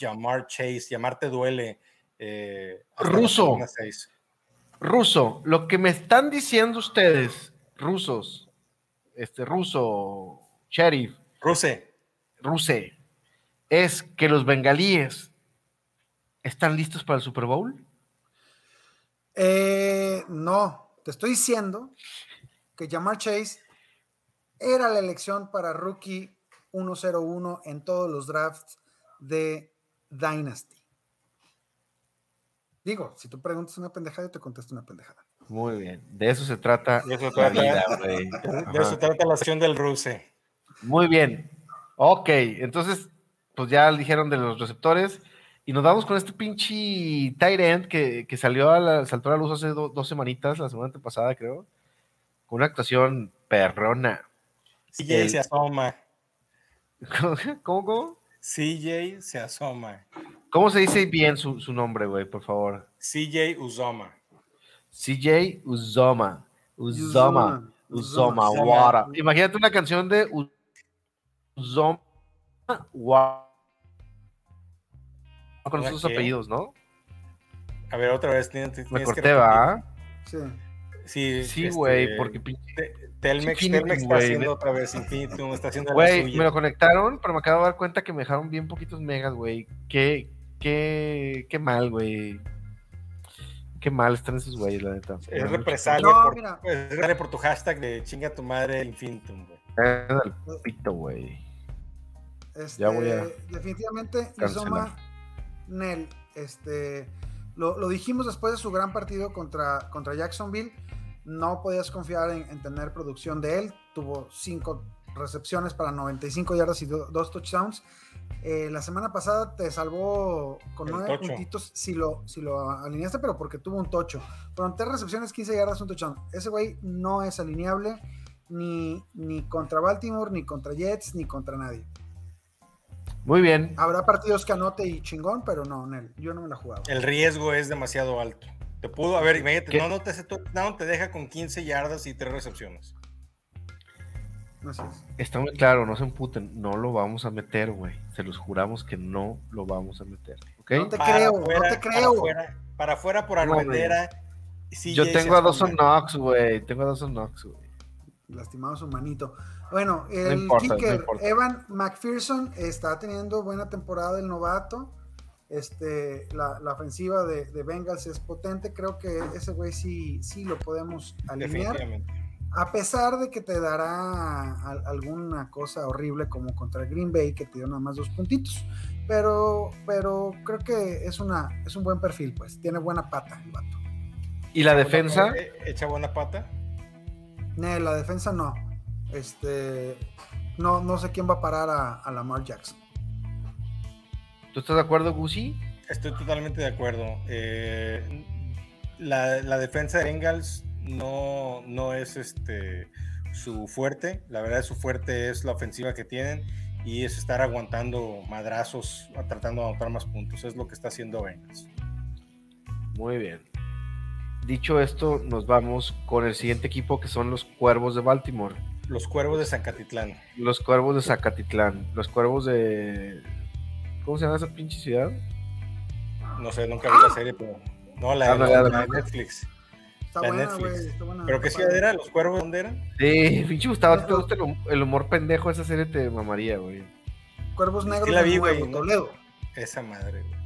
Jamar Chase. Llamar te duele. Eh, Ruso. Ruso, lo que me están diciendo ustedes, rusos, este ruso, sheriff. Ruse. Ruse, es que los bengalíes están listos para el Super Bowl. Eh, no, te estoy diciendo que Jamar Chase era la elección para rookie 101 en todos los drafts de Dynasty. Digo, si tú preguntas una pendejada, yo te contesto una pendejada. Muy bien, de eso se trata. De eso trata la, de eso trata la acción del Ruse. Muy bien. Ok, entonces, pues ya dijeron de los receptores. Y nos vamos con este pinche tight end que, que salió a la, saltó a la luz hace dos semanitas, la semana pasada, creo. Con una actuación perrona. CJ El... se asoma. ¿Cómo, cómo? CJ se asoma. ¿Cómo se dice bien su, su nombre, güey, por favor? CJ Uzoma. CJ Uzoma. Uzoma. Uzoma. Wara. Imagínate una canción de Uzoma Wara con sus apellidos, ¿no? A ver, otra vez. Tienes, tienes Me corté, ¿va? Sí. Sí, sí, güey, este, porque Telmex, Telmex está haciendo otra vez Infinitum, está haciendo Güey, me lo conectaron, pero me acabo de dar cuenta que me dejaron bien poquitos megas, güey. Qué, qué, qué mal, güey. Qué mal están esos güeyes, la neta. Es represalia, no, por, mira. es por tu hashtag de chinga tu madre Infinitum, güey. Es el pito, güey. Este, ya voy a definitivamente, Isoma Nel, este, lo, lo, dijimos después de su gran partido contra, contra Jacksonville, no podías confiar en, en, tener producción de él, tuvo cinco recepciones para 95 yardas y do, dos touchdowns. Eh, la semana pasada te salvó con El nueve tocho. puntitos si lo, si lo alineaste, pero porque tuvo un tocho. Fueron tres recepciones, 15 yardas, un touchdown. Ese güey no es alineable ni, ni contra Baltimore, ni contra Jets, ni contra nadie. Muy bien. Habrá partidos que anote y chingón, pero no, Nel, yo no me la jugaba. El riesgo es demasiado alto. Te pudo, a ver, imagínate, no, no te, no te deja con 15 yardas y 3 recepciones. Así es. Está muy claro, no se emputen, no lo vamos a meter, güey. Se los juramos que no lo vamos a meter, ¿ok? No te para creo, fuera, no te creo. Para afuera, para afuera por Armendera. Sí, yo tengo a Dawson Knox, güey. Tengo a Dawson Knox, güey. Lastimado su manito. Bueno, el no importa, kicker, no Evan McPherson, está teniendo buena temporada el novato. Este, la, la ofensiva de, de, Bengals es potente. Creo que ese güey sí, sí lo podemos alinear. A pesar de que te dará a, alguna cosa horrible como contra Green Bay, que te dio nada más dos puntitos. Pero, pero creo que es, una, es un buen perfil, pues. Tiene buena pata el vato. ¿Y la defensa? ¿Echa buena pata? No, la defensa no. Este, no, no sé quién va a parar a, a Lamar Jackson. ¿Tú estás de acuerdo, Gusi? Estoy totalmente de acuerdo. Eh, la, la, defensa de Bengals no, no es este su fuerte. La verdad, su fuerte es la ofensiva que tienen y es estar aguantando madrazos, tratando de anotar más puntos. Es lo que está haciendo Bengals. Muy bien. Dicho esto, nos vamos con el siguiente equipo que son los Cuervos de Baltimore. Los Cuervos de Zacatitlán. Los Cuervos de Zacatitlán. Los Cuervos de. ¿Cómo se llama esa pinche ciudad? No sé, nunca vi ¡Ah! la serie, pero. No, la, ah, no, la, la, la de Netflix. Está la buena, Netflix. güey. Está buena. ¿Pero qué ciudad era? ¿Los Cuervos dónde eran? Sí, pinche Gustavo, ¿te gusta el humor pendejo de esa serie? Te mamaría, güey. Cuervos Negros sí la vi, güey. ¿no? Toledo. Esa madre, güey.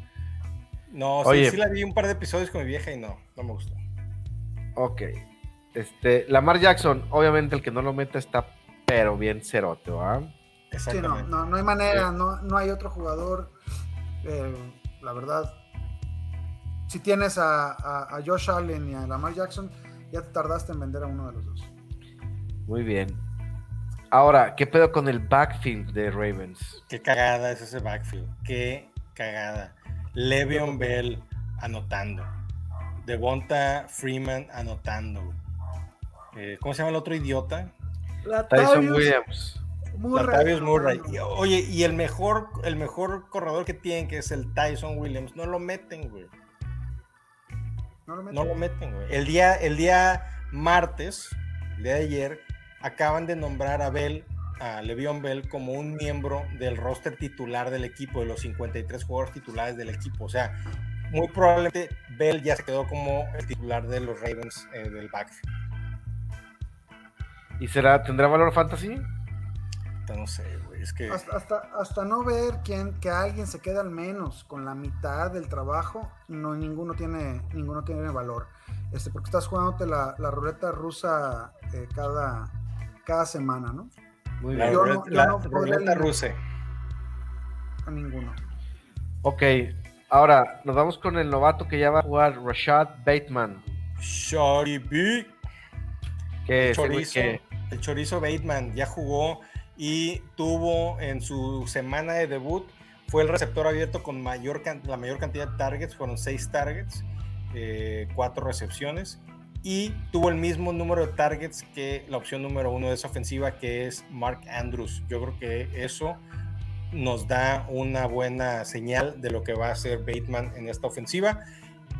No, Oye. sí, sí la vi un par de episodios con mi vieja y no, no me gustó. Ok. Este, Lamar Jackson, obviamente el que no lo meta está pero bien cerote, ¿va? Sí, no, no, no hay manera, no, no hay otro jugador. Eh, la verdad, si tienes a, a, a, Josh Allen y a Lamar Jackson, ya te tardaste en vender a uno de los dos. Muy bien. Ahora, ¿qué pedo con el backfield de Ravens? Qué cagada es ese backfield. Qué cagada. Le'Veon Bell anotando. Devonta Freeman anotando. Eh, ¿Cómo se llama el otro idiota? Tyson Williams. Latavius Murray. Oye, y el mejor, el mejor corredor que tienen, que es el Tyson Williams, no lo meten, güey. No lo meten, güey. El día, el día martes, el día de ayer, acaban de nombrar a Bell, a Le'Veon Bell, como un miembro del roster titular del equipo, de los 53 jugadores titulares del equipo. O sea, muy probablemente Bell ya se quedó como el titular de los Ravens eh, del backfield. ¿Y será, tendrá valor fantasy? No sé, güey. Es que. Hasta, hasta, no ver quién, que alguien se quede al menos con la mitad del trabajo, no, ninguno tiene, ninguno tiene valor. Este, porque estás jugándote la, la ruleta rusa eh, cada, cada semana, ¿no? Muy bien. Yo no, la ruleta rusa. A ninguno. Ok, ahora nos vamos con el novato que ya va a jugar, Rashad Bateman. Shorty B. Que chorizo, el chorizo Bateman ya jugó y tuvo en su semana de debut, fue el receptor abierto con la mayor cantidad de targets, fueron seis targets, eh, cuatro recepciones, y tuvo el mismo número de targets que la opción número uno de esa ofensiva, que es Mark Andrews. Yo creo que eso nos da una buena señal de lo que va a hacer Bateman en esta ofensiva.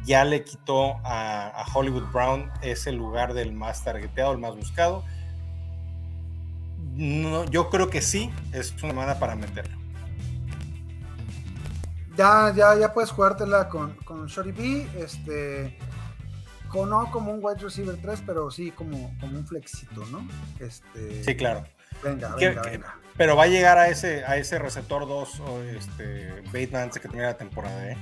Ya le quitó a, a Hollywood Brown ese lugar del más targeteado, el más buscado no, yo creo que sí, es una semana para meterlo. Ya, ya, ya puedes jugártela con, con Shorty B, este, con, no como un wide receiver 3, pero sí como, como un flexito, ¿no? Este, sí, claro. Venga, venga, venga. Pero va a llegar a ese, a ese receptor 2, este, Bateman antes que termine la temporada, ¿eh?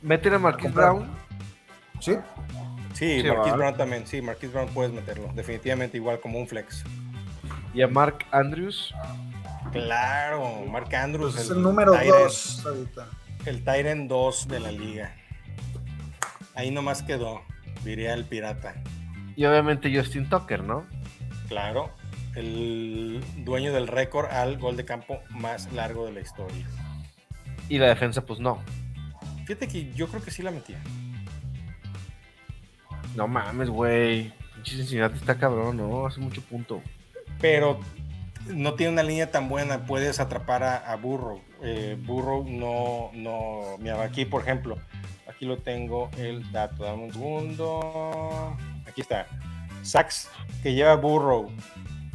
¿Meten a Marquis Brown? Sí. Sí, sí Marquis Brown también, sí, Marquis Brown puedes meterlo, definitivamente igual como un flex y a Mark Andrews. Claro, Mark Andrews. Pues es el, número 2 ahorita. El Tyrant 2 de la liga. Ahí nomás quedó, diría el pirata. Y obviamente Justin Tucker, ¿no? Claro, el dueño del récord al gol de campo más largo de la historia. Y la defensa, pues no. Fíjate que yo creo que sí la metía. No mames, güey. Cincinnati está cabrón, ¿no? Hace mucho punto pero no tiene una línea tan buena, puedes atrapar a, Burrow. Eh, Burrow no, no, mira, aquí por ejemplo, aquí lo tengo el dato, dame un segundo, aquí está, sacks que lleva Burrow,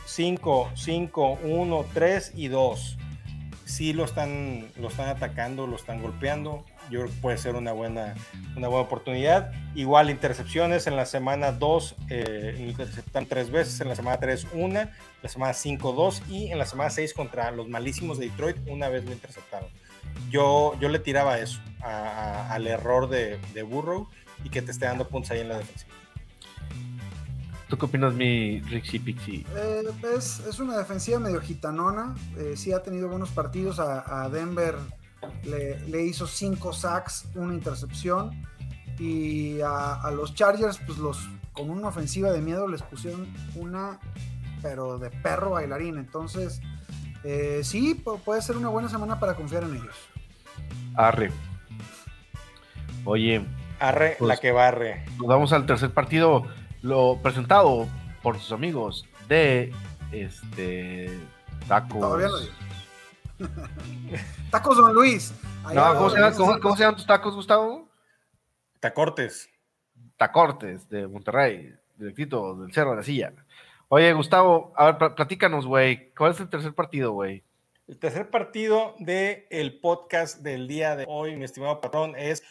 5, 5, 1, 3 y 2. Sí lo están, lo están atacando, lo están golpeando, yo creo que puede ser una buena, una buena oportunidad. Igual intercepciones en la semana 2, eh, interceptan tres veces, en la semana 3 una, la semana 5 dos y en la semana 6 contra los malísimos de Detroit una vez lo interceptaron. Yo, yo le tiraba eso, al error de, de, Burrow y que te esté dando puntos ahí en la defensiva. ¿Tú qué opinas, mi Rixie Pixie? Eh, es, es, una defensiva medio gitanona. Eh, sí ha tenido buenos partidos. A, a Denver le, hizo cinco sacks, una intercepción. Y a, los Chargers, pues los con una ofensiva de miedo les pusieron una, pero de perro bailarín. Entonces, eh, sí, puede ser una buena semana para confiar en ellos. Arre. Oye. Arre la pues, que barre. Nos vamos al tercer partido, lo presentado por sus amigos de este Tacos. Todavía tacos Don Luis. ¿cómo, se llaman, tus tacos, Gustavo? Tacortes. Tacortes, de Monterrey, directito, del Cerro de la Silla. Oye, Gustavo, a ver, platícanos, güey. ¿Cuál es el tercer partido, güey? El tercer partido del el podcast del día de hoy, mi estimado patrón, es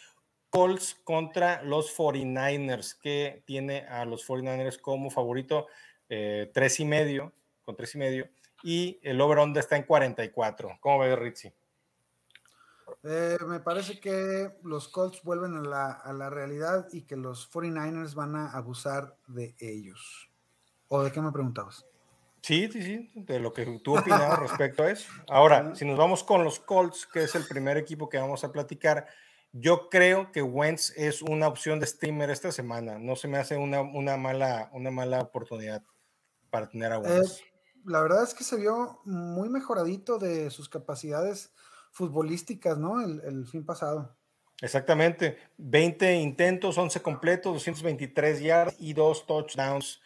Colts contra los 49ers, que tiene a los 49ers como favorito eh, tres y medio, con tres y medio y el over-under está en 44. ¿Cómo ves, Ritzy? Eh, me parece que los Colts vuelven a la, a la, realidad y que los 49ers van a abusar de ellos. ¿O de qué me preguntabas? Sí, sí, sí, de lo que tú opinabas respecto a eso. Ahora, si nos vamos con los Colts, que es el primer equipo que vamos a platicar, yo creo que Wentz es una opción de streamer esta semana. No se me hace una, una mala, una mala oportunidad para tener a eh, Wentz la verdad es que se vio muy mejoradito de sus capacidades futbolísticas, ¿no? El, fin pasado. Exactamente. 20 intentos, 11 completos, 223 yards y dos touchdowns.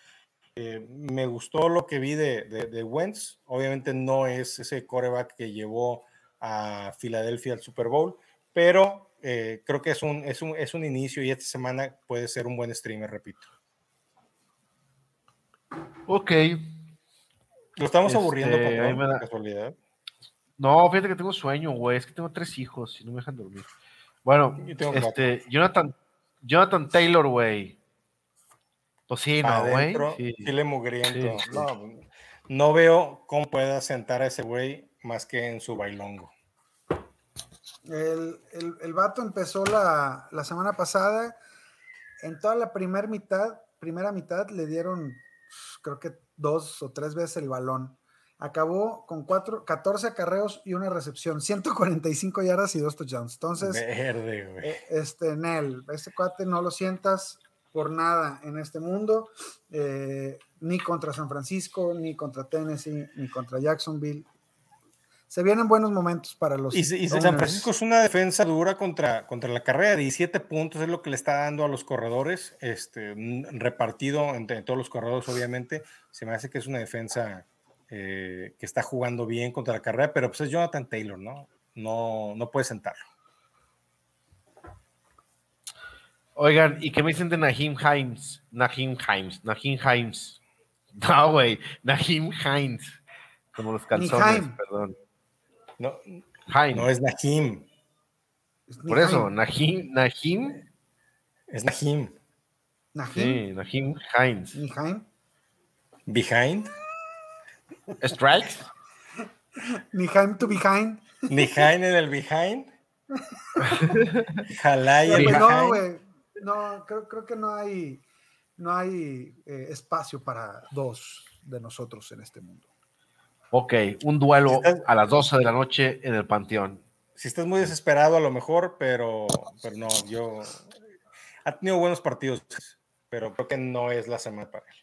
Eh, me gustó lo que vi de, de, Wentz. Obviamente no es ese coreback que llevó a Filadelfia al Super Bowl, pero eh, creo que es un, es, un, es un inicio y esta semana puede ser un buen streamer, repito. Ok. Lo estamos aburriendo, este, por casualidad. No, fíjate que tengo sueño, güey. Es que tengo tres hijos y no me dejan dormir. Bueno, este, Jonathan, Jonathan Taylor, güey. Pues sí, no, güey. Sí. le mugriento. No, veo cómo pueda sentar a ese güey más que en su bailongo. El, el, vato empezó la, la, semana pasada. En toda la primera mitad, primera mitad le dieron, creo que dos o tres veces el balón. Acabó con cuatro, 14 acarreos y una recepción, 145 yardas y dos touchdowns. Entonces, Verde, güey. Eh, este, Nel, este cuate no lo sientas por nada en este mundo, eh, ni contra San Francisco, ni contra Tennessee, ni contra Jacksonville. Se vienen buenos momentos para los. Y, San Francisco es una defensa dura contra, contra la carrera. 17 puntos es lo que le está dando a los corredores, este, repartido entre todos los corredores, obviamente. Se me hace que es una defensa eh, que está jugando bien contra la carrera, pero pues es Jonathan Taylor, ¿no? No, no puede sentarlo. Oigan, ¿y qué me dicen de Nahim Himes? Nahim Himes, Nahim Himes. No, güey, Nahim Himes. Como los calzones, perdón. No, no es Nahim. Por eso, Nahim, Nahim. Es Nahim. Nahim. Sí, Nahim Hines. Nahim. Behind. Strikes. Nahim to behind. Nahim en el behind. Jalay el behind. No, güey no, creo, creo, que no hay, no hay eh, espacio para dos de nosotros en este mundo. Ok, un duelo a las 12 de la noche en el Panteón. Si estás muy desesperado a lo mejor, pero, pero no, yo... Ha tenido buenos partidos, pero creo que no es la semana para él.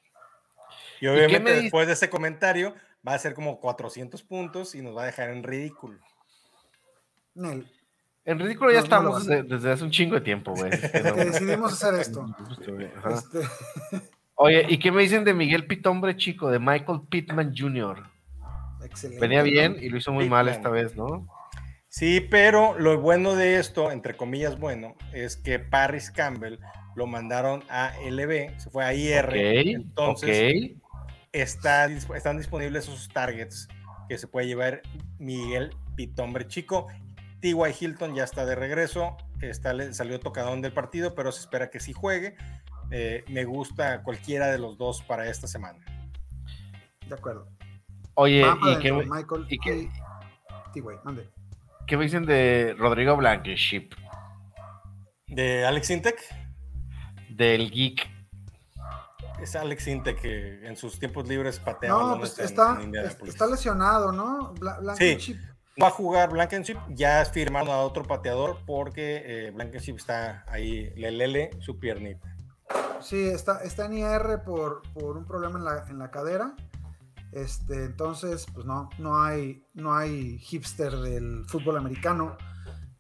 Y obviamente después de ese comentario va a ser como 400 puntos y nos va a dejar en ridículo. Nel, en ridículo ya estamos desde, hace un chingo de tiempo, güey. Que decidimos hacer esto. Este, Oye, ¿y qué me dicen de Miguel Pitombre chico, de Michael Pittman Jr.? Excelente. Venía bien y lo hizo muy mal esta vez, ¿no? Sí, pero lo bueno de esto, entre comillas bueno, es que Paris Campbell lo mandaron a LB, se fue a IR. entonces, está, están disponibles esos targets que se puede llevar Miguel Pitombre chico T.Y. Hilton ya está de regreso, está, salió tocadón del partido, pero se espera que sí juegue. Eh, me gusta cualquiera de los dos para esta semana. De acuerdo. Oye, ¿y qué, Michael y qué, ¿Qué me dicen de Rodrigo Blankenship? ¿De Alex Intec? Del Geek. Es Alex Intec que en sus tiempos libres patea. No, pues está, está, lesionado, ¿no? Blankenship. Sí va a jugar Blankenship, ya firmaron a otro pateador porque eh, Blankenship está ahí, le lele su piernita. Sí, está, está en IR por, por un problema en la, en la, cadera. Este, entonces, pues no, no hay, no hay hipster del fútbol americano.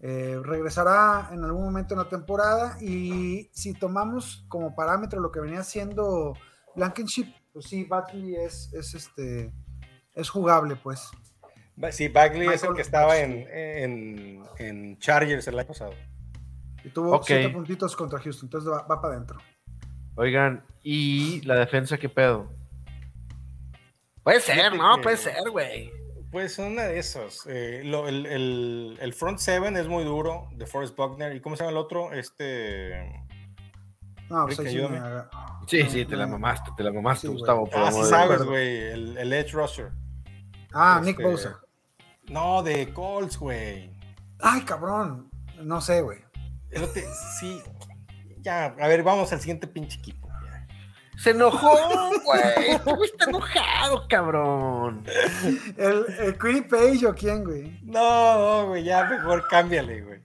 Eh, regresará en algún momento en la temporada y si tomamos como parámetro lo que venía haciendo Blankenship, pues sí, Batley es, es, este, es jugable, pues. Sí, Bagley es el que estaba en, en, Chargers el año pasado. Y tuvo siete puntitos contra Houston, entonces va, para adentro. Oigan, ¿y la defensa qué pedo? Puede ser, ¿no? Puede ser, güey. Pues una de esas. Eh, el, front seven es muy duro, de Forrest Buckner. ¿Y cómo se llama el otro? Este. No, pues sí, sí, te la mamaste, te la mamaste, Gustavo. Ah, sí sabes, güey, el, el Edge Rusher. Ah, Nick este, Bosa. No, de Colts, güey. Ay, cabrón. No sé, güey. Sí. Ya, a ver, vamos al siguiente pinche equipo. Se enojó, güey. ¿Cómo está enojado, cabrón? ¿El, el Queen Page o quién, güey? No, no, güey, ya mejor cámbiale, güey.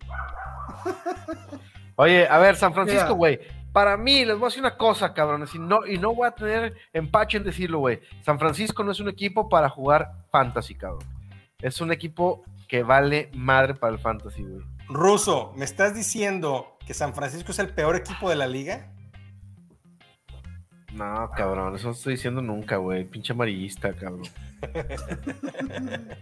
Oye, a ver, San Francisco, güey. Para mí, les voy a decir una cosa, cabrones, y no, y no voy a tener empache en decirlo, güey. San Francisco no es un equipo para jugar fantasy, cabrón. Es un equipo que vale madre para el fantasy, güey. Ruso, ¿me estás diciendo que San Francisco es el peor equipo de la liga? No, cabrón, eso no estoy diciendo nunca, güey. Pinche amarillista, cabrón.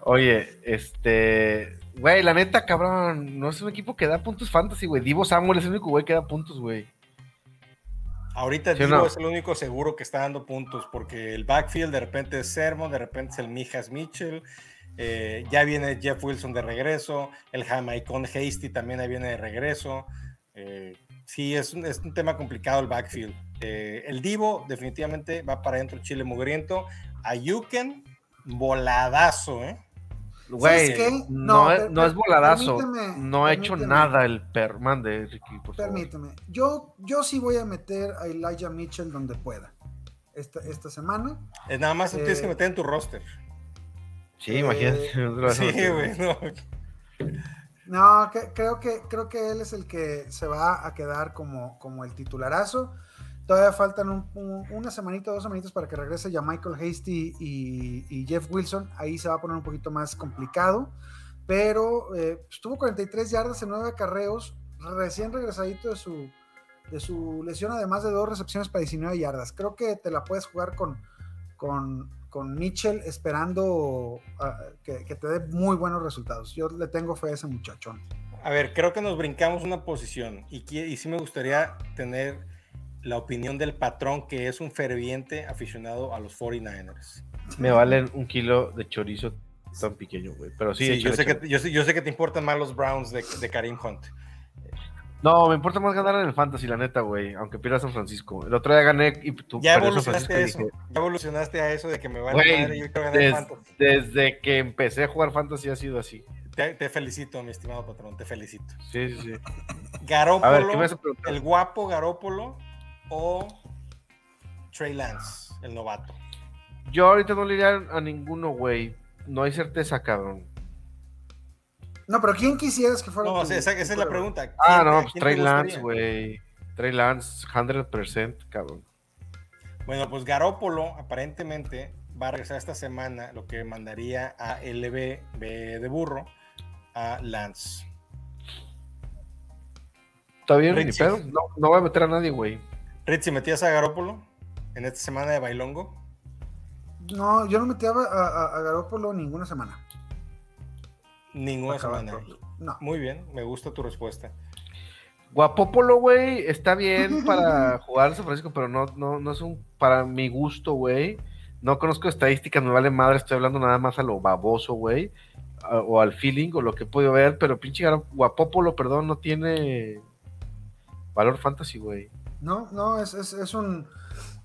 Oye, este. Güey, la neta, cabrón, no es un equipo que da puntos fantasy, güey. Divo Samuel es el único güey que da puntos, güey. Ahorita ¿Sí Divo no? es el único seguro que está dando puntos, porque el backfield de repente es Sermon, de repente es el Mijas Mitchell, eh, ya viene Jeff Wilson de regreso, el Jamaicon Hasty también ahí viene de regreso. eh, sí, es un, es un tema complicado el backfield. Eh, el Divo definitivamente va para adentro Chile Mugriento. Ayuken, voladazo, ¿eh? Güey, no, No, es, no voladazo. no ha hecho nada el perman de Ricky, por favor. Permíteme. Yo, yo sí voy a meter a Elijah Mitchell donde pueda. Esta, esta semana. Es nada más te tienes Eh, que meter en tu roster. Sí, imagínate. Sí, güey, no. No, que- creo, que, creo que él es el que se va a quedar como, como el titularazo. Todavía faltan un- un- una semanita, dos semanitas para que regrese ya Michael Hasty y, Jeff Wilson. Ahí se va a poner un poquito más complicado. Pero eh, pues, tuvo 43 yardas en 9 acarreos, recién regresadito de su, de su lesión, además de dos recepciones para 19 yardas. Creo que te la puedes jugar con, con, con Mitchell esperando ah, que, te dé muy buenos resultados. Yo le tengo fe a ese muchachón. A ver, creo que nos brincamos una posición y sí me gustaría tener la opinión del patrón que es un ferviente aficionado a los 49ers. Me valen un kilo de chorizo tan pequeño, güey. Pero sí, Sí, yo, sé que, yo, sé, yo sé que te importan más los Browns de, de Karim Hunt. No, me importa más ganar en el fantasy, la neta, güey. Aunque pierda San Francisco. El otro día gané y tú Ya evolucionaste a eso. Ya evolucionaste a eso de que me vale Güey, madre y yo quiero ganar des- fantasy. desde que empecé a jugar fantasy ha sido así. Te, te felicito, mi estimado patrón, te felicito. Sí, sí, sí. Garópolo, A ver, ¿qué me vas a preguntar? el guapo Garópolo o Trey Lance, el novato. Yo ahorita no le iría a ninguno, güey. No hay certeza, cabrón. No, pero ¿quién quisieras que fuera? No, tu- esa, esa es la pregunta. Ah, ¿Quién- no, pues Trey Lance, güey. Trey Lance, 100%, cabrón. Bueno, pues Garópolo aparentemente va a regresar esta semana, lo que mandaría a LB B de burro a Lance. ¿Está bien, ni pedo? No, no voy a meter a nadie, güey. Ritzy, ¿metías a Garópolo en esta semana de Bailongo? No, yo no metía a, a, a Garoppolo ninguna semana. Ninguna semana. No. Muy bien, me gusta tu respuesta. Guapopolo, güey, está bien para jugar San Francisco, pero no, no, no es un, para mi gusto, güey. No conozco estadísticas, me vale madre, estoy hablando nada más a lo baboso, güey. O al feeling, o lo que he podido ver, pero pinche Guapopolo, perdón, no tiene valor fantasy, güey. No, no, es, es, es un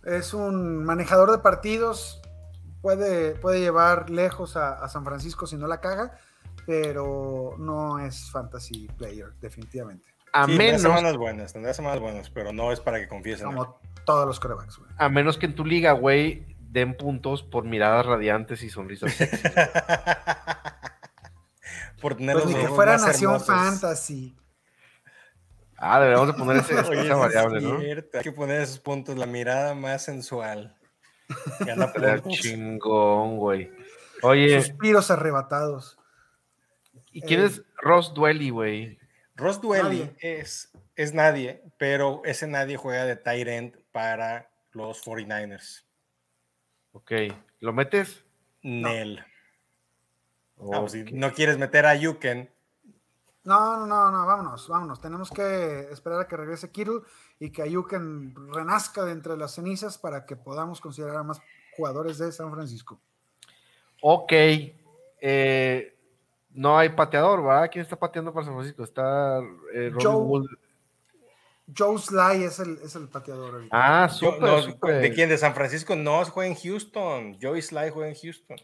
es un manejador de partidos. Puede, puede llevar lejos a, a San Francisco si no la caga, pero no es fantasy player, definitivamente. A Sí, tendrá menos, semanas buenas, tendrá semanas buenas, pero no es para que confíes en él. Como todos los corebacks, güey. a menos que en tu liga, güey, den puntos por miradas radiantes y sonrisas. sexy. Por tener Pues los ni que fuera Nación hermosos. Fantasy. Ah, deberíamos de poner ese, Oye, esa variable, es ¿no? Hay que poner esos puntos, la mirada más sensual. Gana chingón, güey. Oye, Suspiros arrebatados. ¿y quién eh, es Ross Dwelly, güey? Ross Dwelly Nadie. es, es nadie, pero ese nadie juega de tight end para los 49ers. Ok, ¿lo metes? Nel. Ah, pues si Ok. no quieres meter a Yuken, No, no, no, no, vámonos, vámonos. Tenemos que esperar a que regrese Kittle y que Ayuken renazca de entre las cenizas para que podamos considerar a más jugadores de San Francisco. Ok. eh, no hay pateador, ¿va? ¿Quién está pateando para San Francisco? Está eh, Joe. Wood. Joe Sly es el, es el pateador. ahorita. Ah, Yo- súper, no, súper. ¿De quién? ¿De San Francisco? No, juega en Houston. Joey Sly juega en Houston.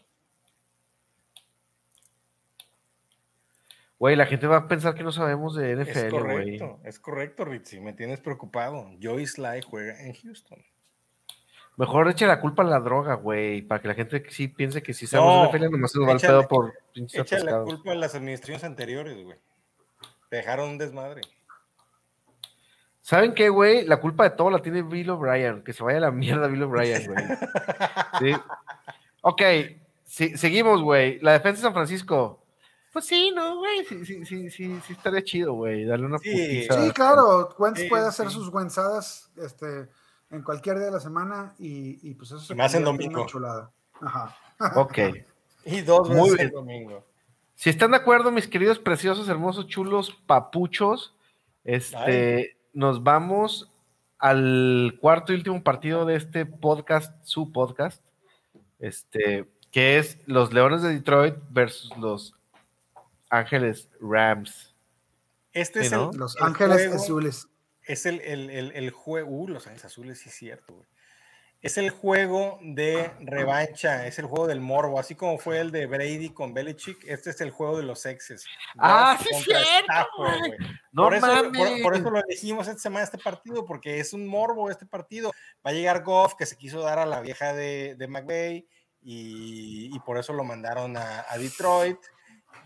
Güey, la gente va a pensar que no sabemos de Es NFL, güey. correcto, es correcto, Ritzy. Me tienes preocupado. Joey Sly juega en Houston. Mejor eche la culpa a la droga, güey, para que la gente sí piense que sí sabemos No, de NFL, nomás se nos va el pedo por pinches Echa la culpa a las administraciones anteriores, güey. Dejaron un desmadre. ¿Saben qué, güey? La culpa de todo la tiene Bill O'Brien. Que se vaya a la mierda Bill O'Brien, güey. Sí. Ok, sí, seguimos, güey. La defensa de San Francisco. Pues sí, no, güey. Sí, sí, sí, sí, sí estaría chido, güey. Darle una Sí. putiza. Sí, claro, Wentz Sí, puede hacer sí. sus Wentzadas este, en cualquier día de la semana y, y pues eso se más en convierte domingo. una chulada. Ajá. Ok. Y dos Muy veces bien. el domingo. Si están de acuerdo, mis queridos, preciosos, hermosos, chulos, papuchos, este, nos vamos al cuarto y último partido de este podcast, su podcast, este, que es los Leones de Detroit versus los Ángeles Rams. Este es ¿no? el, Los el Ángeles juego- Azules. Es el, el, el, el juego. Uh, Los Ángeles Azules, sí es cierto, güey. Es el juego de revancha, es el juego del morbo, así como fue el de Brady con Belichick, este es el juego de los exes. Ah, sí es cierto, Stafford, güey. güey. No por, eso, por, por eso lo elegimos esta semana este partido, porque es un morbo este partido. Va a llegar Goff, que se quiso dar a la vieja de, de McVay, y, y por eso lo mandaron a, a Detroit.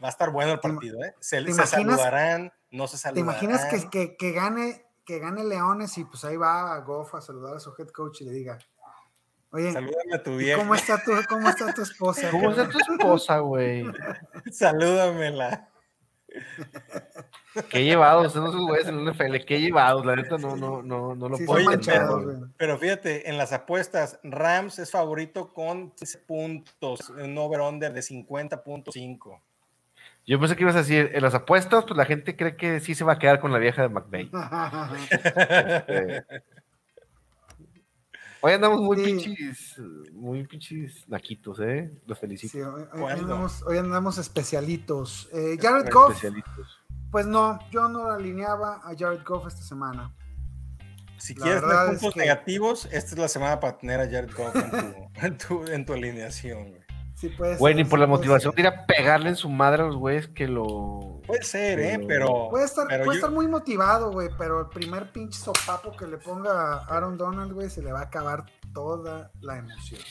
Va a estar bueno el ¿Te partido, ¿eh? Se, te se imaginas- saludarán, no se ¿Te saludarán. imaginas que, que, que gane que gane Leones y pues ahí va a Goff a saludar a su head coach y le diga, oye, Salúdame a tu ¿y vieja. ¿cómo está tu, cómo está tu esposa? ¿Cómo está tu esposa, güey? Salúdamela. Qué llevados, son esos güeyes en el NFL, qué llevados, la neta no, no, no, no lo Sí, puedo güey. Pero fíjate, en las apuestas, Rams es favorito con 15 puntos, un over-under de 50.5. Yo pensé que ibas a decir, en las apuestas, pues la gente cree que sí se va a quedar con la vieja de McVay. Eh, Hoy andamos muy Sí. pinches, muy pinches naquitos, ¿eh? Los felicito. Sí, hoy, andamos, hoy andamos especialitos. Eh, Jared Goff, pues no, yo no alineaba a Jared Goff esta semana. Si La quieres es puntos que- negativos, esta es la semana para tener a Jared Goff en tu, en tu, en tu alineación. Sí, puede Güey, ser, ni por sí la motivación de ir a pegarle en su madre a los güeyes que lo. Puede ser, ¿eh? Pero- Puede estar, pero puede yo- estar muy motivado, güey, pero el primer pinche sopapo que le ponga a Aaron Donald, güey, se le va a acabar toda la emoción.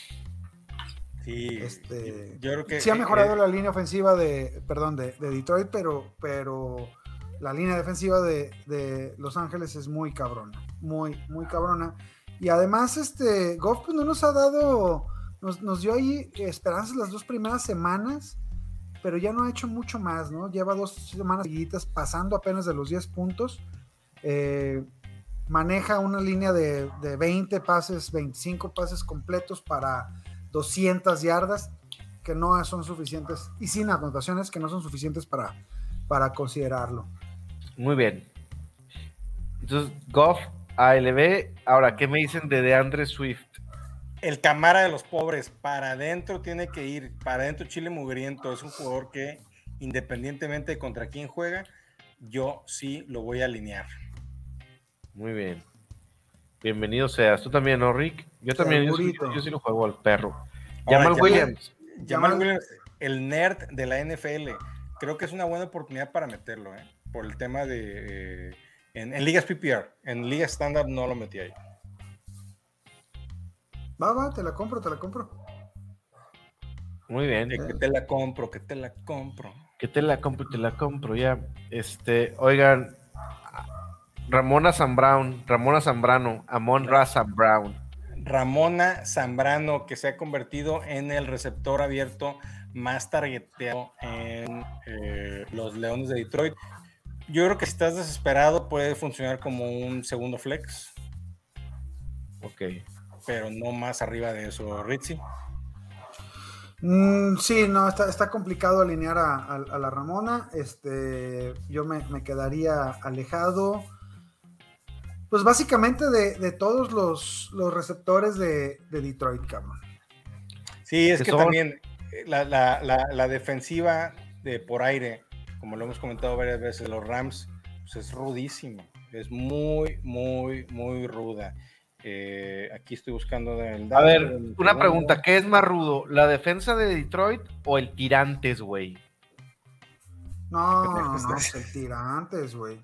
sí, Este, yo creo que Sí ha eh, mejorado eh, la línea ofensiva de, perdón, de, de Detroit, pero, pero la línea defensiva de, de Los Ángeles es muy cabrona, muy, muy cabrona. Y además, este, Goff pues, no nos ha dado, nos, dio ahí esperanzas las dos primeras semanas, pero ya no ha hecho mucho más, ¿no? Lleva dos semanas seguiditas pasando apenas de los 10 puntos. Eh, maneja una línea de, de 20 pases, 25 pases completos para 200 yardas que no son suficientes y sin anotaciones que no son suficientes para, para considerarlo. Muy bien. Entonces, Goff, ALB. Ahora, ¿qué me dicen de DeAndre Swift? El Camara de los pobres, para adentro tiene que ir, para adentro Chile Mugriento, es un jugador que independientemente de contra quién juega, yo sí lo voy a alinear. Muy bien. Bienvenido seas. Tú también, ¿no, Rick? Yo también, yo yo sí lo juego al perro. Ahora, Jamal Jamal- Williams. Jamal Jamal- Williams, el nerd de la NFL, creo que es una buena oportunidad para meterlo, ¿eh? por el tema de... eh, en, en ligas PPR, en ligas estándar no lo metí ahí. Va, va, te la compro, te la compro. Muy bien. Que te la compro, que te la compro. Que te la compro te la compro ya. Este, oigan, Ramona Zambrano, Ramona Zambrano, Amon Ra Brown. Ramona Zambrano, que se ha convertido en el receptor abierto más targeteado en eh, los Leones de Detroit. Yo creo que si estás desesperado puede funcionar como un segundo flex, Ok. Pero no más arriba de eso, Ritzy. Mm, sí, no, está, está complicado alinear a, a- a la Ramona. Este, yo me, me quedaría alejado. Pues básicamente de, de todos los, los receptores de, de Detroit, cabrón. Sí, es Que que son- también eh, la, la- la- la defensiva de por aire, como lo hemos comentado varias veces, los Rams, pues es rudísima. Es muy, muy, muy ruda. Eh, aquí estoy buscando el A ver, del una pregunta, ¿qué es más rudo? ¿La defensa de Detroit o el Tirantes, güey? No, no, no, el tirantes, güey.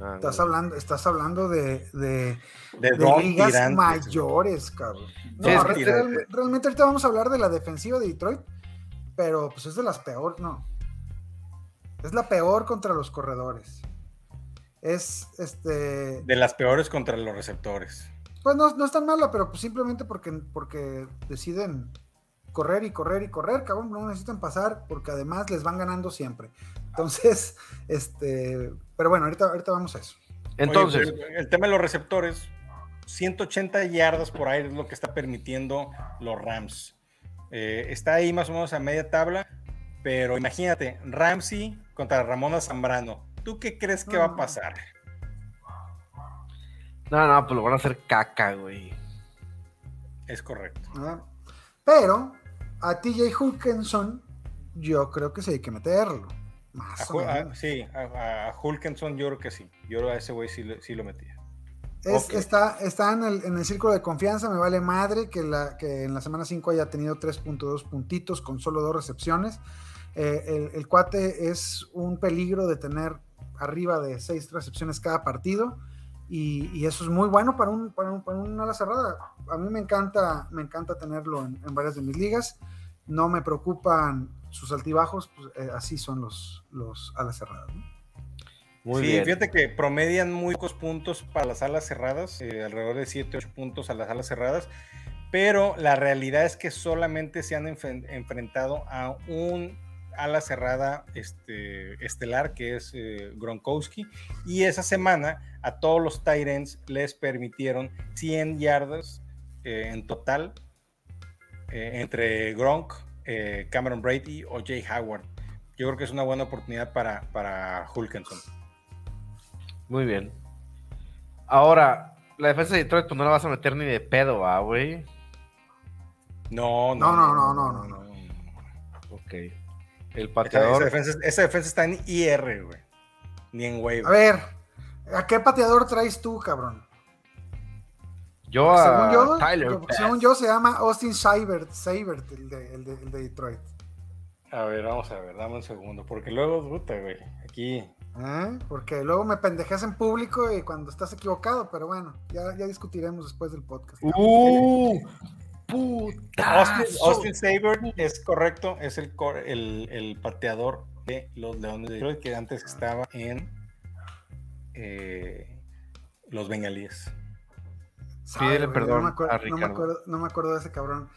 Ah, Estás no. hablando, estás hablando de, de, De de ligas Tirantes. mayores, cabrón. No, Sí, re- real- realmente ahorita vamos a hablar de la defensiva de Detroit, pero pues es de las peores, no. Es la peor contra los corredores. Es este. De las peores contra los receptores. Pues no, no es tan mala, pero pues simplemente porque, porque deciden correr y correr y correr, cabrón, no necesitan pasar, porque además les van ganando siempre. Entonces, este, pero bueno, ahorita, ahorita vamos a eso. Entonces, Oye, pues, el tema de los receptores, 180 yardas por aire es lo que está permitiendo los Rams. Eh, está ahí más o menos a media tabla, pero imagínate, Ramsey contra Ramona Zambrano. ¿Tú qué crees que va a pasar? No, no, pues lo van a hacer caca, güey. Es correcto. Ah, Pero a TJ Hulkenson, yo creo que sí hay que meterlo. Más A o sí, a, a Hulkenson yo creo que sí. Yo a ese güey sí, lo- sí lo metía. Es- está, está en, el, en el círculo de confianza, me vale madre que, la, que en la semana 5 haya tenido 3.2 puntitos con solo dos recepciones. Eh, el, el cuate es un peligro de tener arriba de 6 recepciones cada partido y, y eso es muy bueno para un, para un, para un ala cerrada. A mí me encanta, me encanta tenerlo en, en varias de mis ligas. No me preocupan sus altibajos, pues, eh, así son los, los alas cerradas. ¿no? Muy sí, bien. fíjate que promedian muy pocos puntos para las alas cerradas, eh, alrededor de 7, 8 puntos a las alas cerradas, pero la realidad es que solamente se han enfrentado a un ala cerrada este, estelar, que es eh, Gronkowski, y esa semana a todos los Tyrants les permitieron 100 yardas eh, en total eh, entre Gronk, eh, Cameron Brady o Jay Howard. Yo creo que es una buena oportunidad para, para Hulkenson. Muy bien. Ahora, la defensa de Detroit, pues no la vas a meter ni de pedo, ah, güey. No, No, no, no, no, no, no. Ok. El Esa, pateador. esa defensa, esa defensa está en IR, güey. Ni en wave. A ver, ¿a qué pateador traes tú, cabrón? yo a según yo, Tyler. yo- según yo se llama Austin Seibert, Seibert el, de, el, de, el de Detroit. A ver, vamos a ver, dame un segundo. Porque luego, puta, güey. Aquí. ¿eh? Porque luego me pendejas en público y cuando estás equivocado, pero bueno, ya, ya discutiremos después del podcast. ¡Uh! ¡Puta! Austin, Austin Saber es correcto, es el, el, el pateador de los Leones de Detroit que antes estaba en eh, los Bengalíes. Pídele perdón no me, acuerdo, a no, me Ricardo. acuerdo, no me acuerdo de ese cabrón.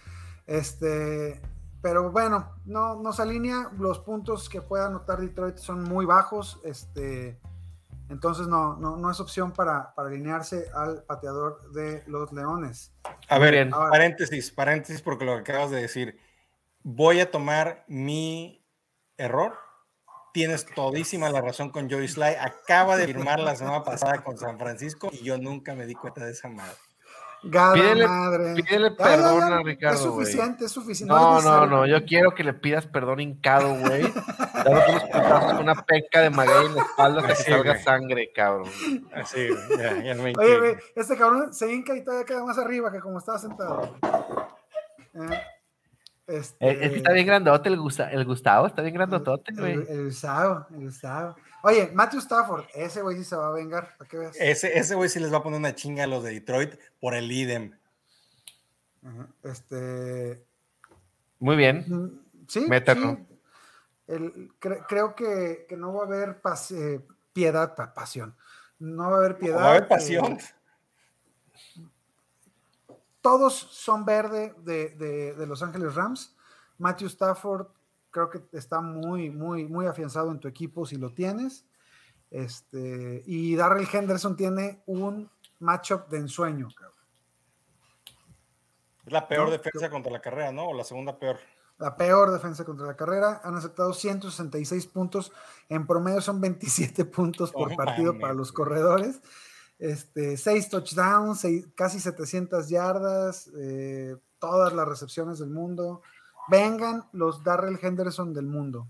Este, pero bueno, no, no se alinea. Los puntos que pueda anotar Detroit son muy bajos. Este, entonces no, no, no es opción para, para alinearse al pateador de los Leones. A ver. Ahora- paréntesis, paréntesis, porque lo que acabas de decir. Voy a tomar mi error. Tienes todísima la razón con Joey Sly. Acaba de firmar la semana pasada con San Francisco y yo nunca me di cuenta de esa madre. Gada Pídele- madre. pídele Ya, ya, perdón ya, a Ricardo, Es güey. suficiente, es suficiente. No, no, necesario. no. Yo quiero que le pidas perdón hincado, güey. Dándote unos putazos con una penca de maguey en la espalda hasta que salga güey. sangre, cabrón. Así, güey, ya, ya me Oye, güey, este cabrón se hinca y todavía queda más arriba que como estaba sentado. Eh, este, Es que está bien grandote el, Gusta- el Gustavo, está bien grandotote, El, güey. el Gustavo, el Gustavo. Oye, Matthew Stafford, ese güey sí se va a vengar, para veas. Ese, ese güey sí les va a poner una chinga a los de Detroit por el idem. Este. Muy bien. Sí, sí. El- cre- creo que, que no va a haber pas- eh, piedad, pa- pasión. No va a haber piedad. Va a haber eh, pasión. todos son verde de, de- de Los Ángeles Rams. Matthew Stafford creo que está muy, muy, muy afianzado en tu equipo si lo tienes. Este, y Darrell Henderson tiene un matchup de ensueño. cabrón. Es la peor No, defensa contra la carrera, ¿no? O la segunda peor. La peor defensa contra la carrera. Han aceptado 166 puntos. En promedio son 27 puntos por partido para los corredores. Este, 6 touchdowns, seis- casi 700 yardas, eh, todas las recepciones del mundo. Vengan los Darrell Henderson del mundo.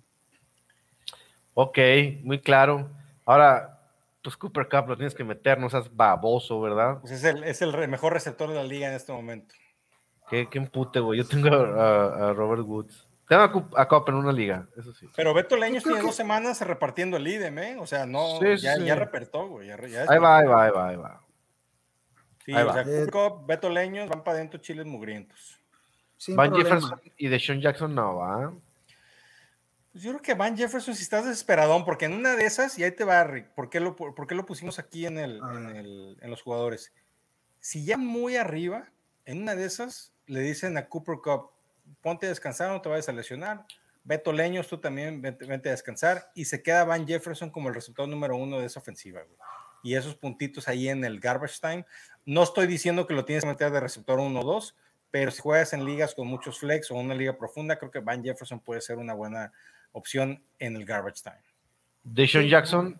Ok, muy claro. Ahora, pues Cooper Cup lo tienes que meter, no seas baboso, ¿verdad? Pues es el, es el re- mejor receptor de la liga en este momento. Qué, qué empute, güey. Yo tengo a, a Robert Woods. Tengo a, Cup- a Cup en una liga, eso sí. Pero Beto Leños tiene que- dos semanas repartiendo el idem, ¿eh? O sea, no, Sí, ya, sí. ya repertó, güey. Ya, ya Ahí va, ahí va, ahí va, ahí va. Sí, ahí o va. sea, Cooper Kupp, Beto Leños van para adentro chiles mugrientos. Sin Van problema. Jefferson y Deshaun Jackson no, ¿va? Pues yo creo que Van Jefferson si estás desesperadón, porque en una de esas, y ahí te va, Rick, ¿por qué lo, por qué lo pusimos aquí en, el, en, ver. el- en los jugadores? Si ya muy arriba, en una de esas, le dicen a Cooper Cup, ponte a descansar, no te vayas a lesionar. Beto Leños, tú también vente, vente a descansar. Y se queda Van Jefferson como el resultado número uno de esa ofensiva, güey. y esos puntitos ahí en el garbage time. No estoy diciendo que lo tienes que meter de receptor 1 o 2, pero si juegas en ligas con muchos flex o una liga profunda, creo que Van Jefferson puede ser una buena opción en el garbage time. Deshaun Jackson.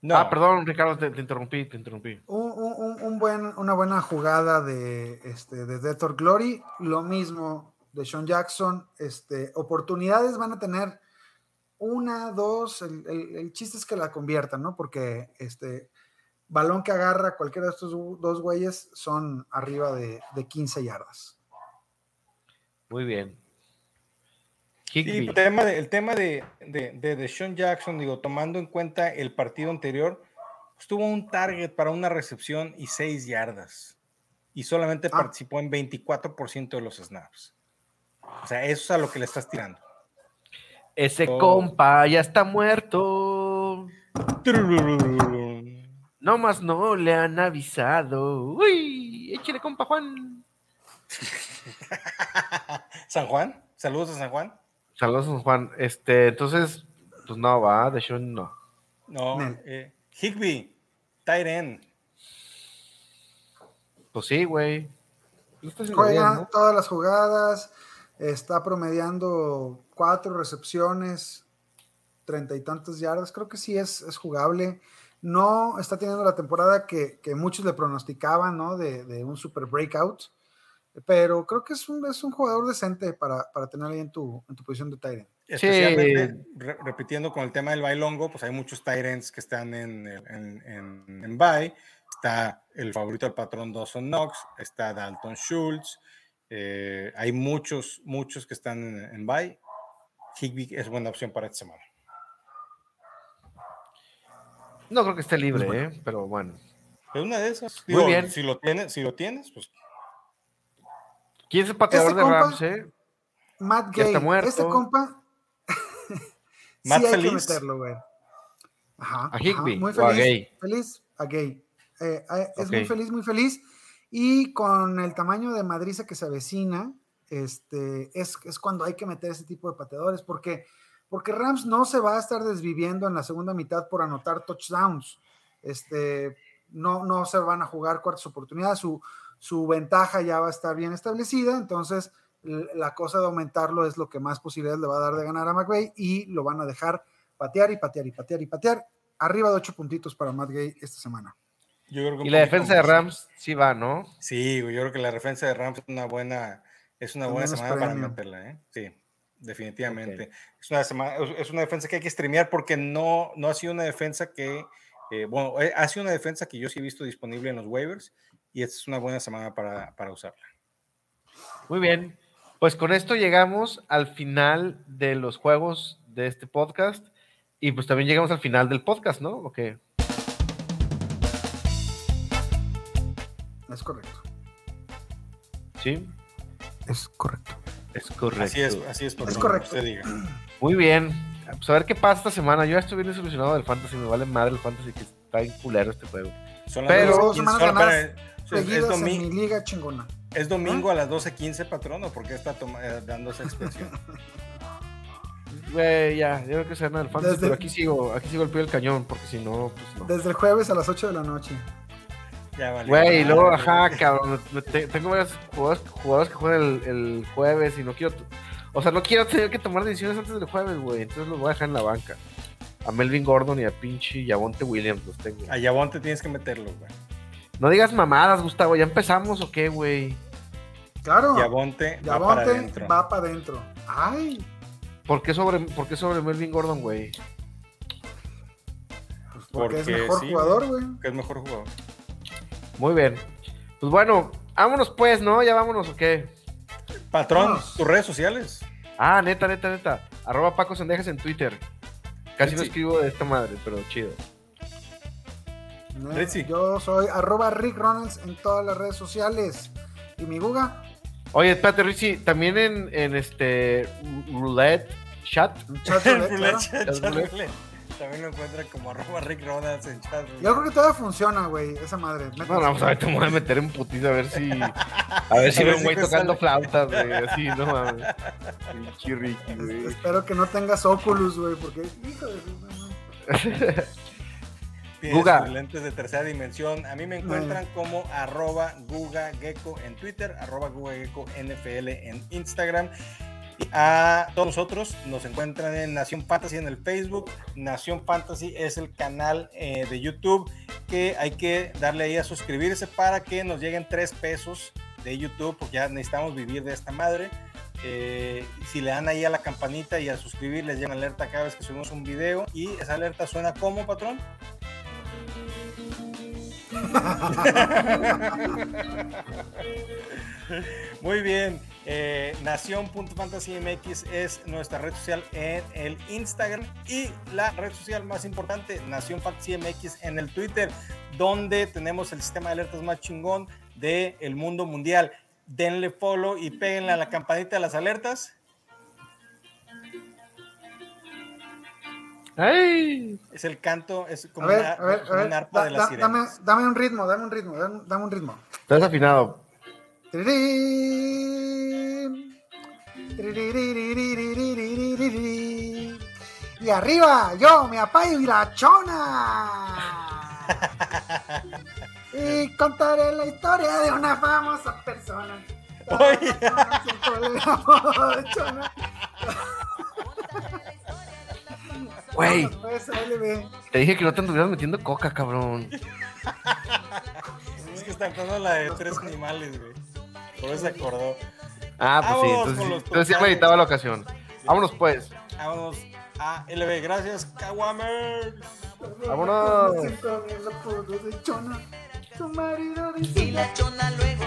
No, Ah, perdón, Ricardo, te, te interrumpí, te interrumpí. Un, un- un buen, una buena jugada de, este, de Death or Glory. Lo mismo de Sean Jackson. Este, oportunidades van a tener una, dos. El, el- el chiste es que la conviertan, ¿no? Porque este balón que agarra cualquiera de estos dos güeyes son arriba de, de 15 yardas. Muy bien. Sí, el tema de, el tema de, de, de Deshaun Jackson, digo, tomando en cuenta el partido anterior, pues, tuvo un target para una recepción y seis yardas. Y solamente Ah. participó en 24% de los snaps. O sea, eso es a lo que le estás tirando. Ese Oh. compa ya está muerto. No más no le han avisado. Uy, échale compa Juan. San Juan, saludos a San Juan. Saludos, don Juan. Este, entonces, pues no, va, de hecho no. No, eh, Higby, end. Pues sí, güey. Juega bien, ¿no? todas las jugadas. Está promediando cuatro recepciones, treinta y tantas yardas. Creo que sí es, es jugable. No está teniendo la temporada que, que muchos le pronosticaban, ¿no? De, de un super breakout. Pero creo que es un, es un jugador decente para, para tener ahí en tu, en tu posición de Tyrant. Especialmente, re- repitiendo con el tema del bailongo, pues hay muchos Tyrants que están en, en, en, en bye. Está el favorito del patrón Dawson Knox, está Dalton Schultz. eh, hay muchos, muchos que están en, en bye. Higby es buena opción para esta semana. No creo que esté libre, Pues bueno. ¿eh? Pero bueno. Es una de esas. Muy bien. Si lo tienes, si lo tienes, pues ¿Quién es el pateador Este de compa- Rams, eh? Matt Gay. está muerto. Este compa. Matt sí hay que Feliz. meterlo, güey. Ajá. ¿A ajá, Muy o a feliz. Gay? Feliz a Gay. Eh, eh, es muy feliz, muy feliz. Y con el tamaño de madriza que se avecina, este, es, es cuando hay que meter ese tipo de pateadores, porque, porque Rams no se va a estar desviviendo en la segunda mitad por anotar touchdowns. Este, no, no se van a jugar cuartas oportunidades, su, su ventaja ya va a estar bien establecida, entonces la cosa de aumentarlo es lo que más posibilidades le va a dar de ganar a McVay y lo van a dejar patear y patear y patear y patear. Arriba de ocho puntitos para Matt Gay esta semana. yo creo que. un Y la defensa de. Rams sí va, ¿no? Sí, yo creo que la defensa de Rams es una buena, es una buena semana para meterla, ¿eh? Sí, definitivamente. Es, una semana, es una defensa que hay que streamear porque no, no ha sido una defensa que, eh, bueno, eh, ha sido una defensa que yo sí he visto disponible en los waivers y esta es una buena semana para, para usarla. Muy bien. Pues con esto llegamos al final de los juegos de este podcast. Y pues también llegamos al final del podcast, ¿no? ¿O qué? Es correcto. Sí, Es correcto. Es correcto. Así es, así es, correcto. usted diga. Muy bien. Pues a ver qué pasa esta semana. Yo ya estoy bien desilusionado del fantasy. Me vale madre el fantasy que está en culero este juego. Son Pero- las Dos 12:15, semanas ganadas es, Seguidas en mi liga chingona. es domingo a las 12.15, patrón, ¿o por qué está eh, dando esa expresión? Güey, ya, yo creo que se gana el fantasy, Desde- pero aquí sigo, aquí sigo el pie del cañón, porque si no, pues no. Desde el jueves a las 8 de la noche. Ya vale. Güey, y luego, ajá, cabrón. tengo varios jugadores, jugadores que juegan el, el jueves y no quiero. O sea, no quiero tener que tomar decisiones antes del jueves, güey. Entonces los voy a dejar en la banca. A Melvin Gordon y a pinche Yavonte Williams los tengo. A Yabonte tienes que meterlo, güey. No digas mamadas, Gustavo. ¿Ya empezamos o qué, güey? Claro. Yabonte va para Yabonte adentro. va para adentro. Ay, ¿Por qué sobre, por qué sobre Melvin Gordon, güey? pues porque, es Porque mejor sí, jugador, güey. Que es mejor jugador. Muy bien. Pues bueno, vámonos pues, ¿no? Ya vámonos o qué. Patrón, Vámonos. tus redes sociales. Ah, neta, neta, neta. Arroba Paco Sendejas en Twitter. Casi no escribo de esta madre, pero chido. ¿no? Yo soy arroba Rick Ronalds en todas las redes sociales. Y mi Guga, Oye, espérate, Richie, también en, en este roulette chat. chat roulette, claro. chat, Chat chat roulette. También lo encuentran como arroba Rick Ronalds en chat. roulette. Yo creo que todavía funciona, güey, esa madre. No, no, vamos a ver, te voy a meter en putiza a ver si. A ver si veo un güey tocando sale. flautas, güey. Así, no mames. Pinche Ricky, Es- güey. Espero que no tengas Oculus, güey, porque, hijo de su- Guga. lentes de tercera dimensión. A mí me encuentran como arroba Guga Gecko en Twitter, arroba Guga Gecko NFL en Instagram. Y a todos nosotros nos encuentran en Nación Fantasy en el Facebook. Nación Fantasy es el canal eh, de YouTube que hay que darle ahí a suscribirse para que nos lleguen tres pesos de YouTube, porque ya necesitamos vivir de esta madre. Eh, si le dan ahí a la campanita y a suscribir, les llega una alerta cada vez que subimos un video. Y esa alerta suena como, patrón. Muy bien. Eh, Nación.fantasymx es nuestra red social en el Instagram y la red social más importante, Nación Fantasy MX en el Twitter, donde tenemos el sistema de alertas más chingón del mundo mundial. Denle follow y péguenle a la campanita de las alertas. ¡Ay! Es el canto, es como, ver, una, a ver, a como ver. un arpa da- de da- las dame, sirenas. dame un ritmo, dame un ritmo, dame, dame un ritmo. Estás afinado. Y arriba, yo, mi apayo y la chona. Y contaré la historia de una famosa persona. Oye. Güey. Te dije que no te anduvieras metiendo coca, cabrón. Es que está la de tres animales, güey. Por eso se acordó. Ah, pues sí, Vámonos entonces, sí- entonces sí comentarios. meditaba la ocasión. Vámonos pues. Vámonos a LB. Gracias, Kawamers. Vámonos. Tu marido Y la chona luego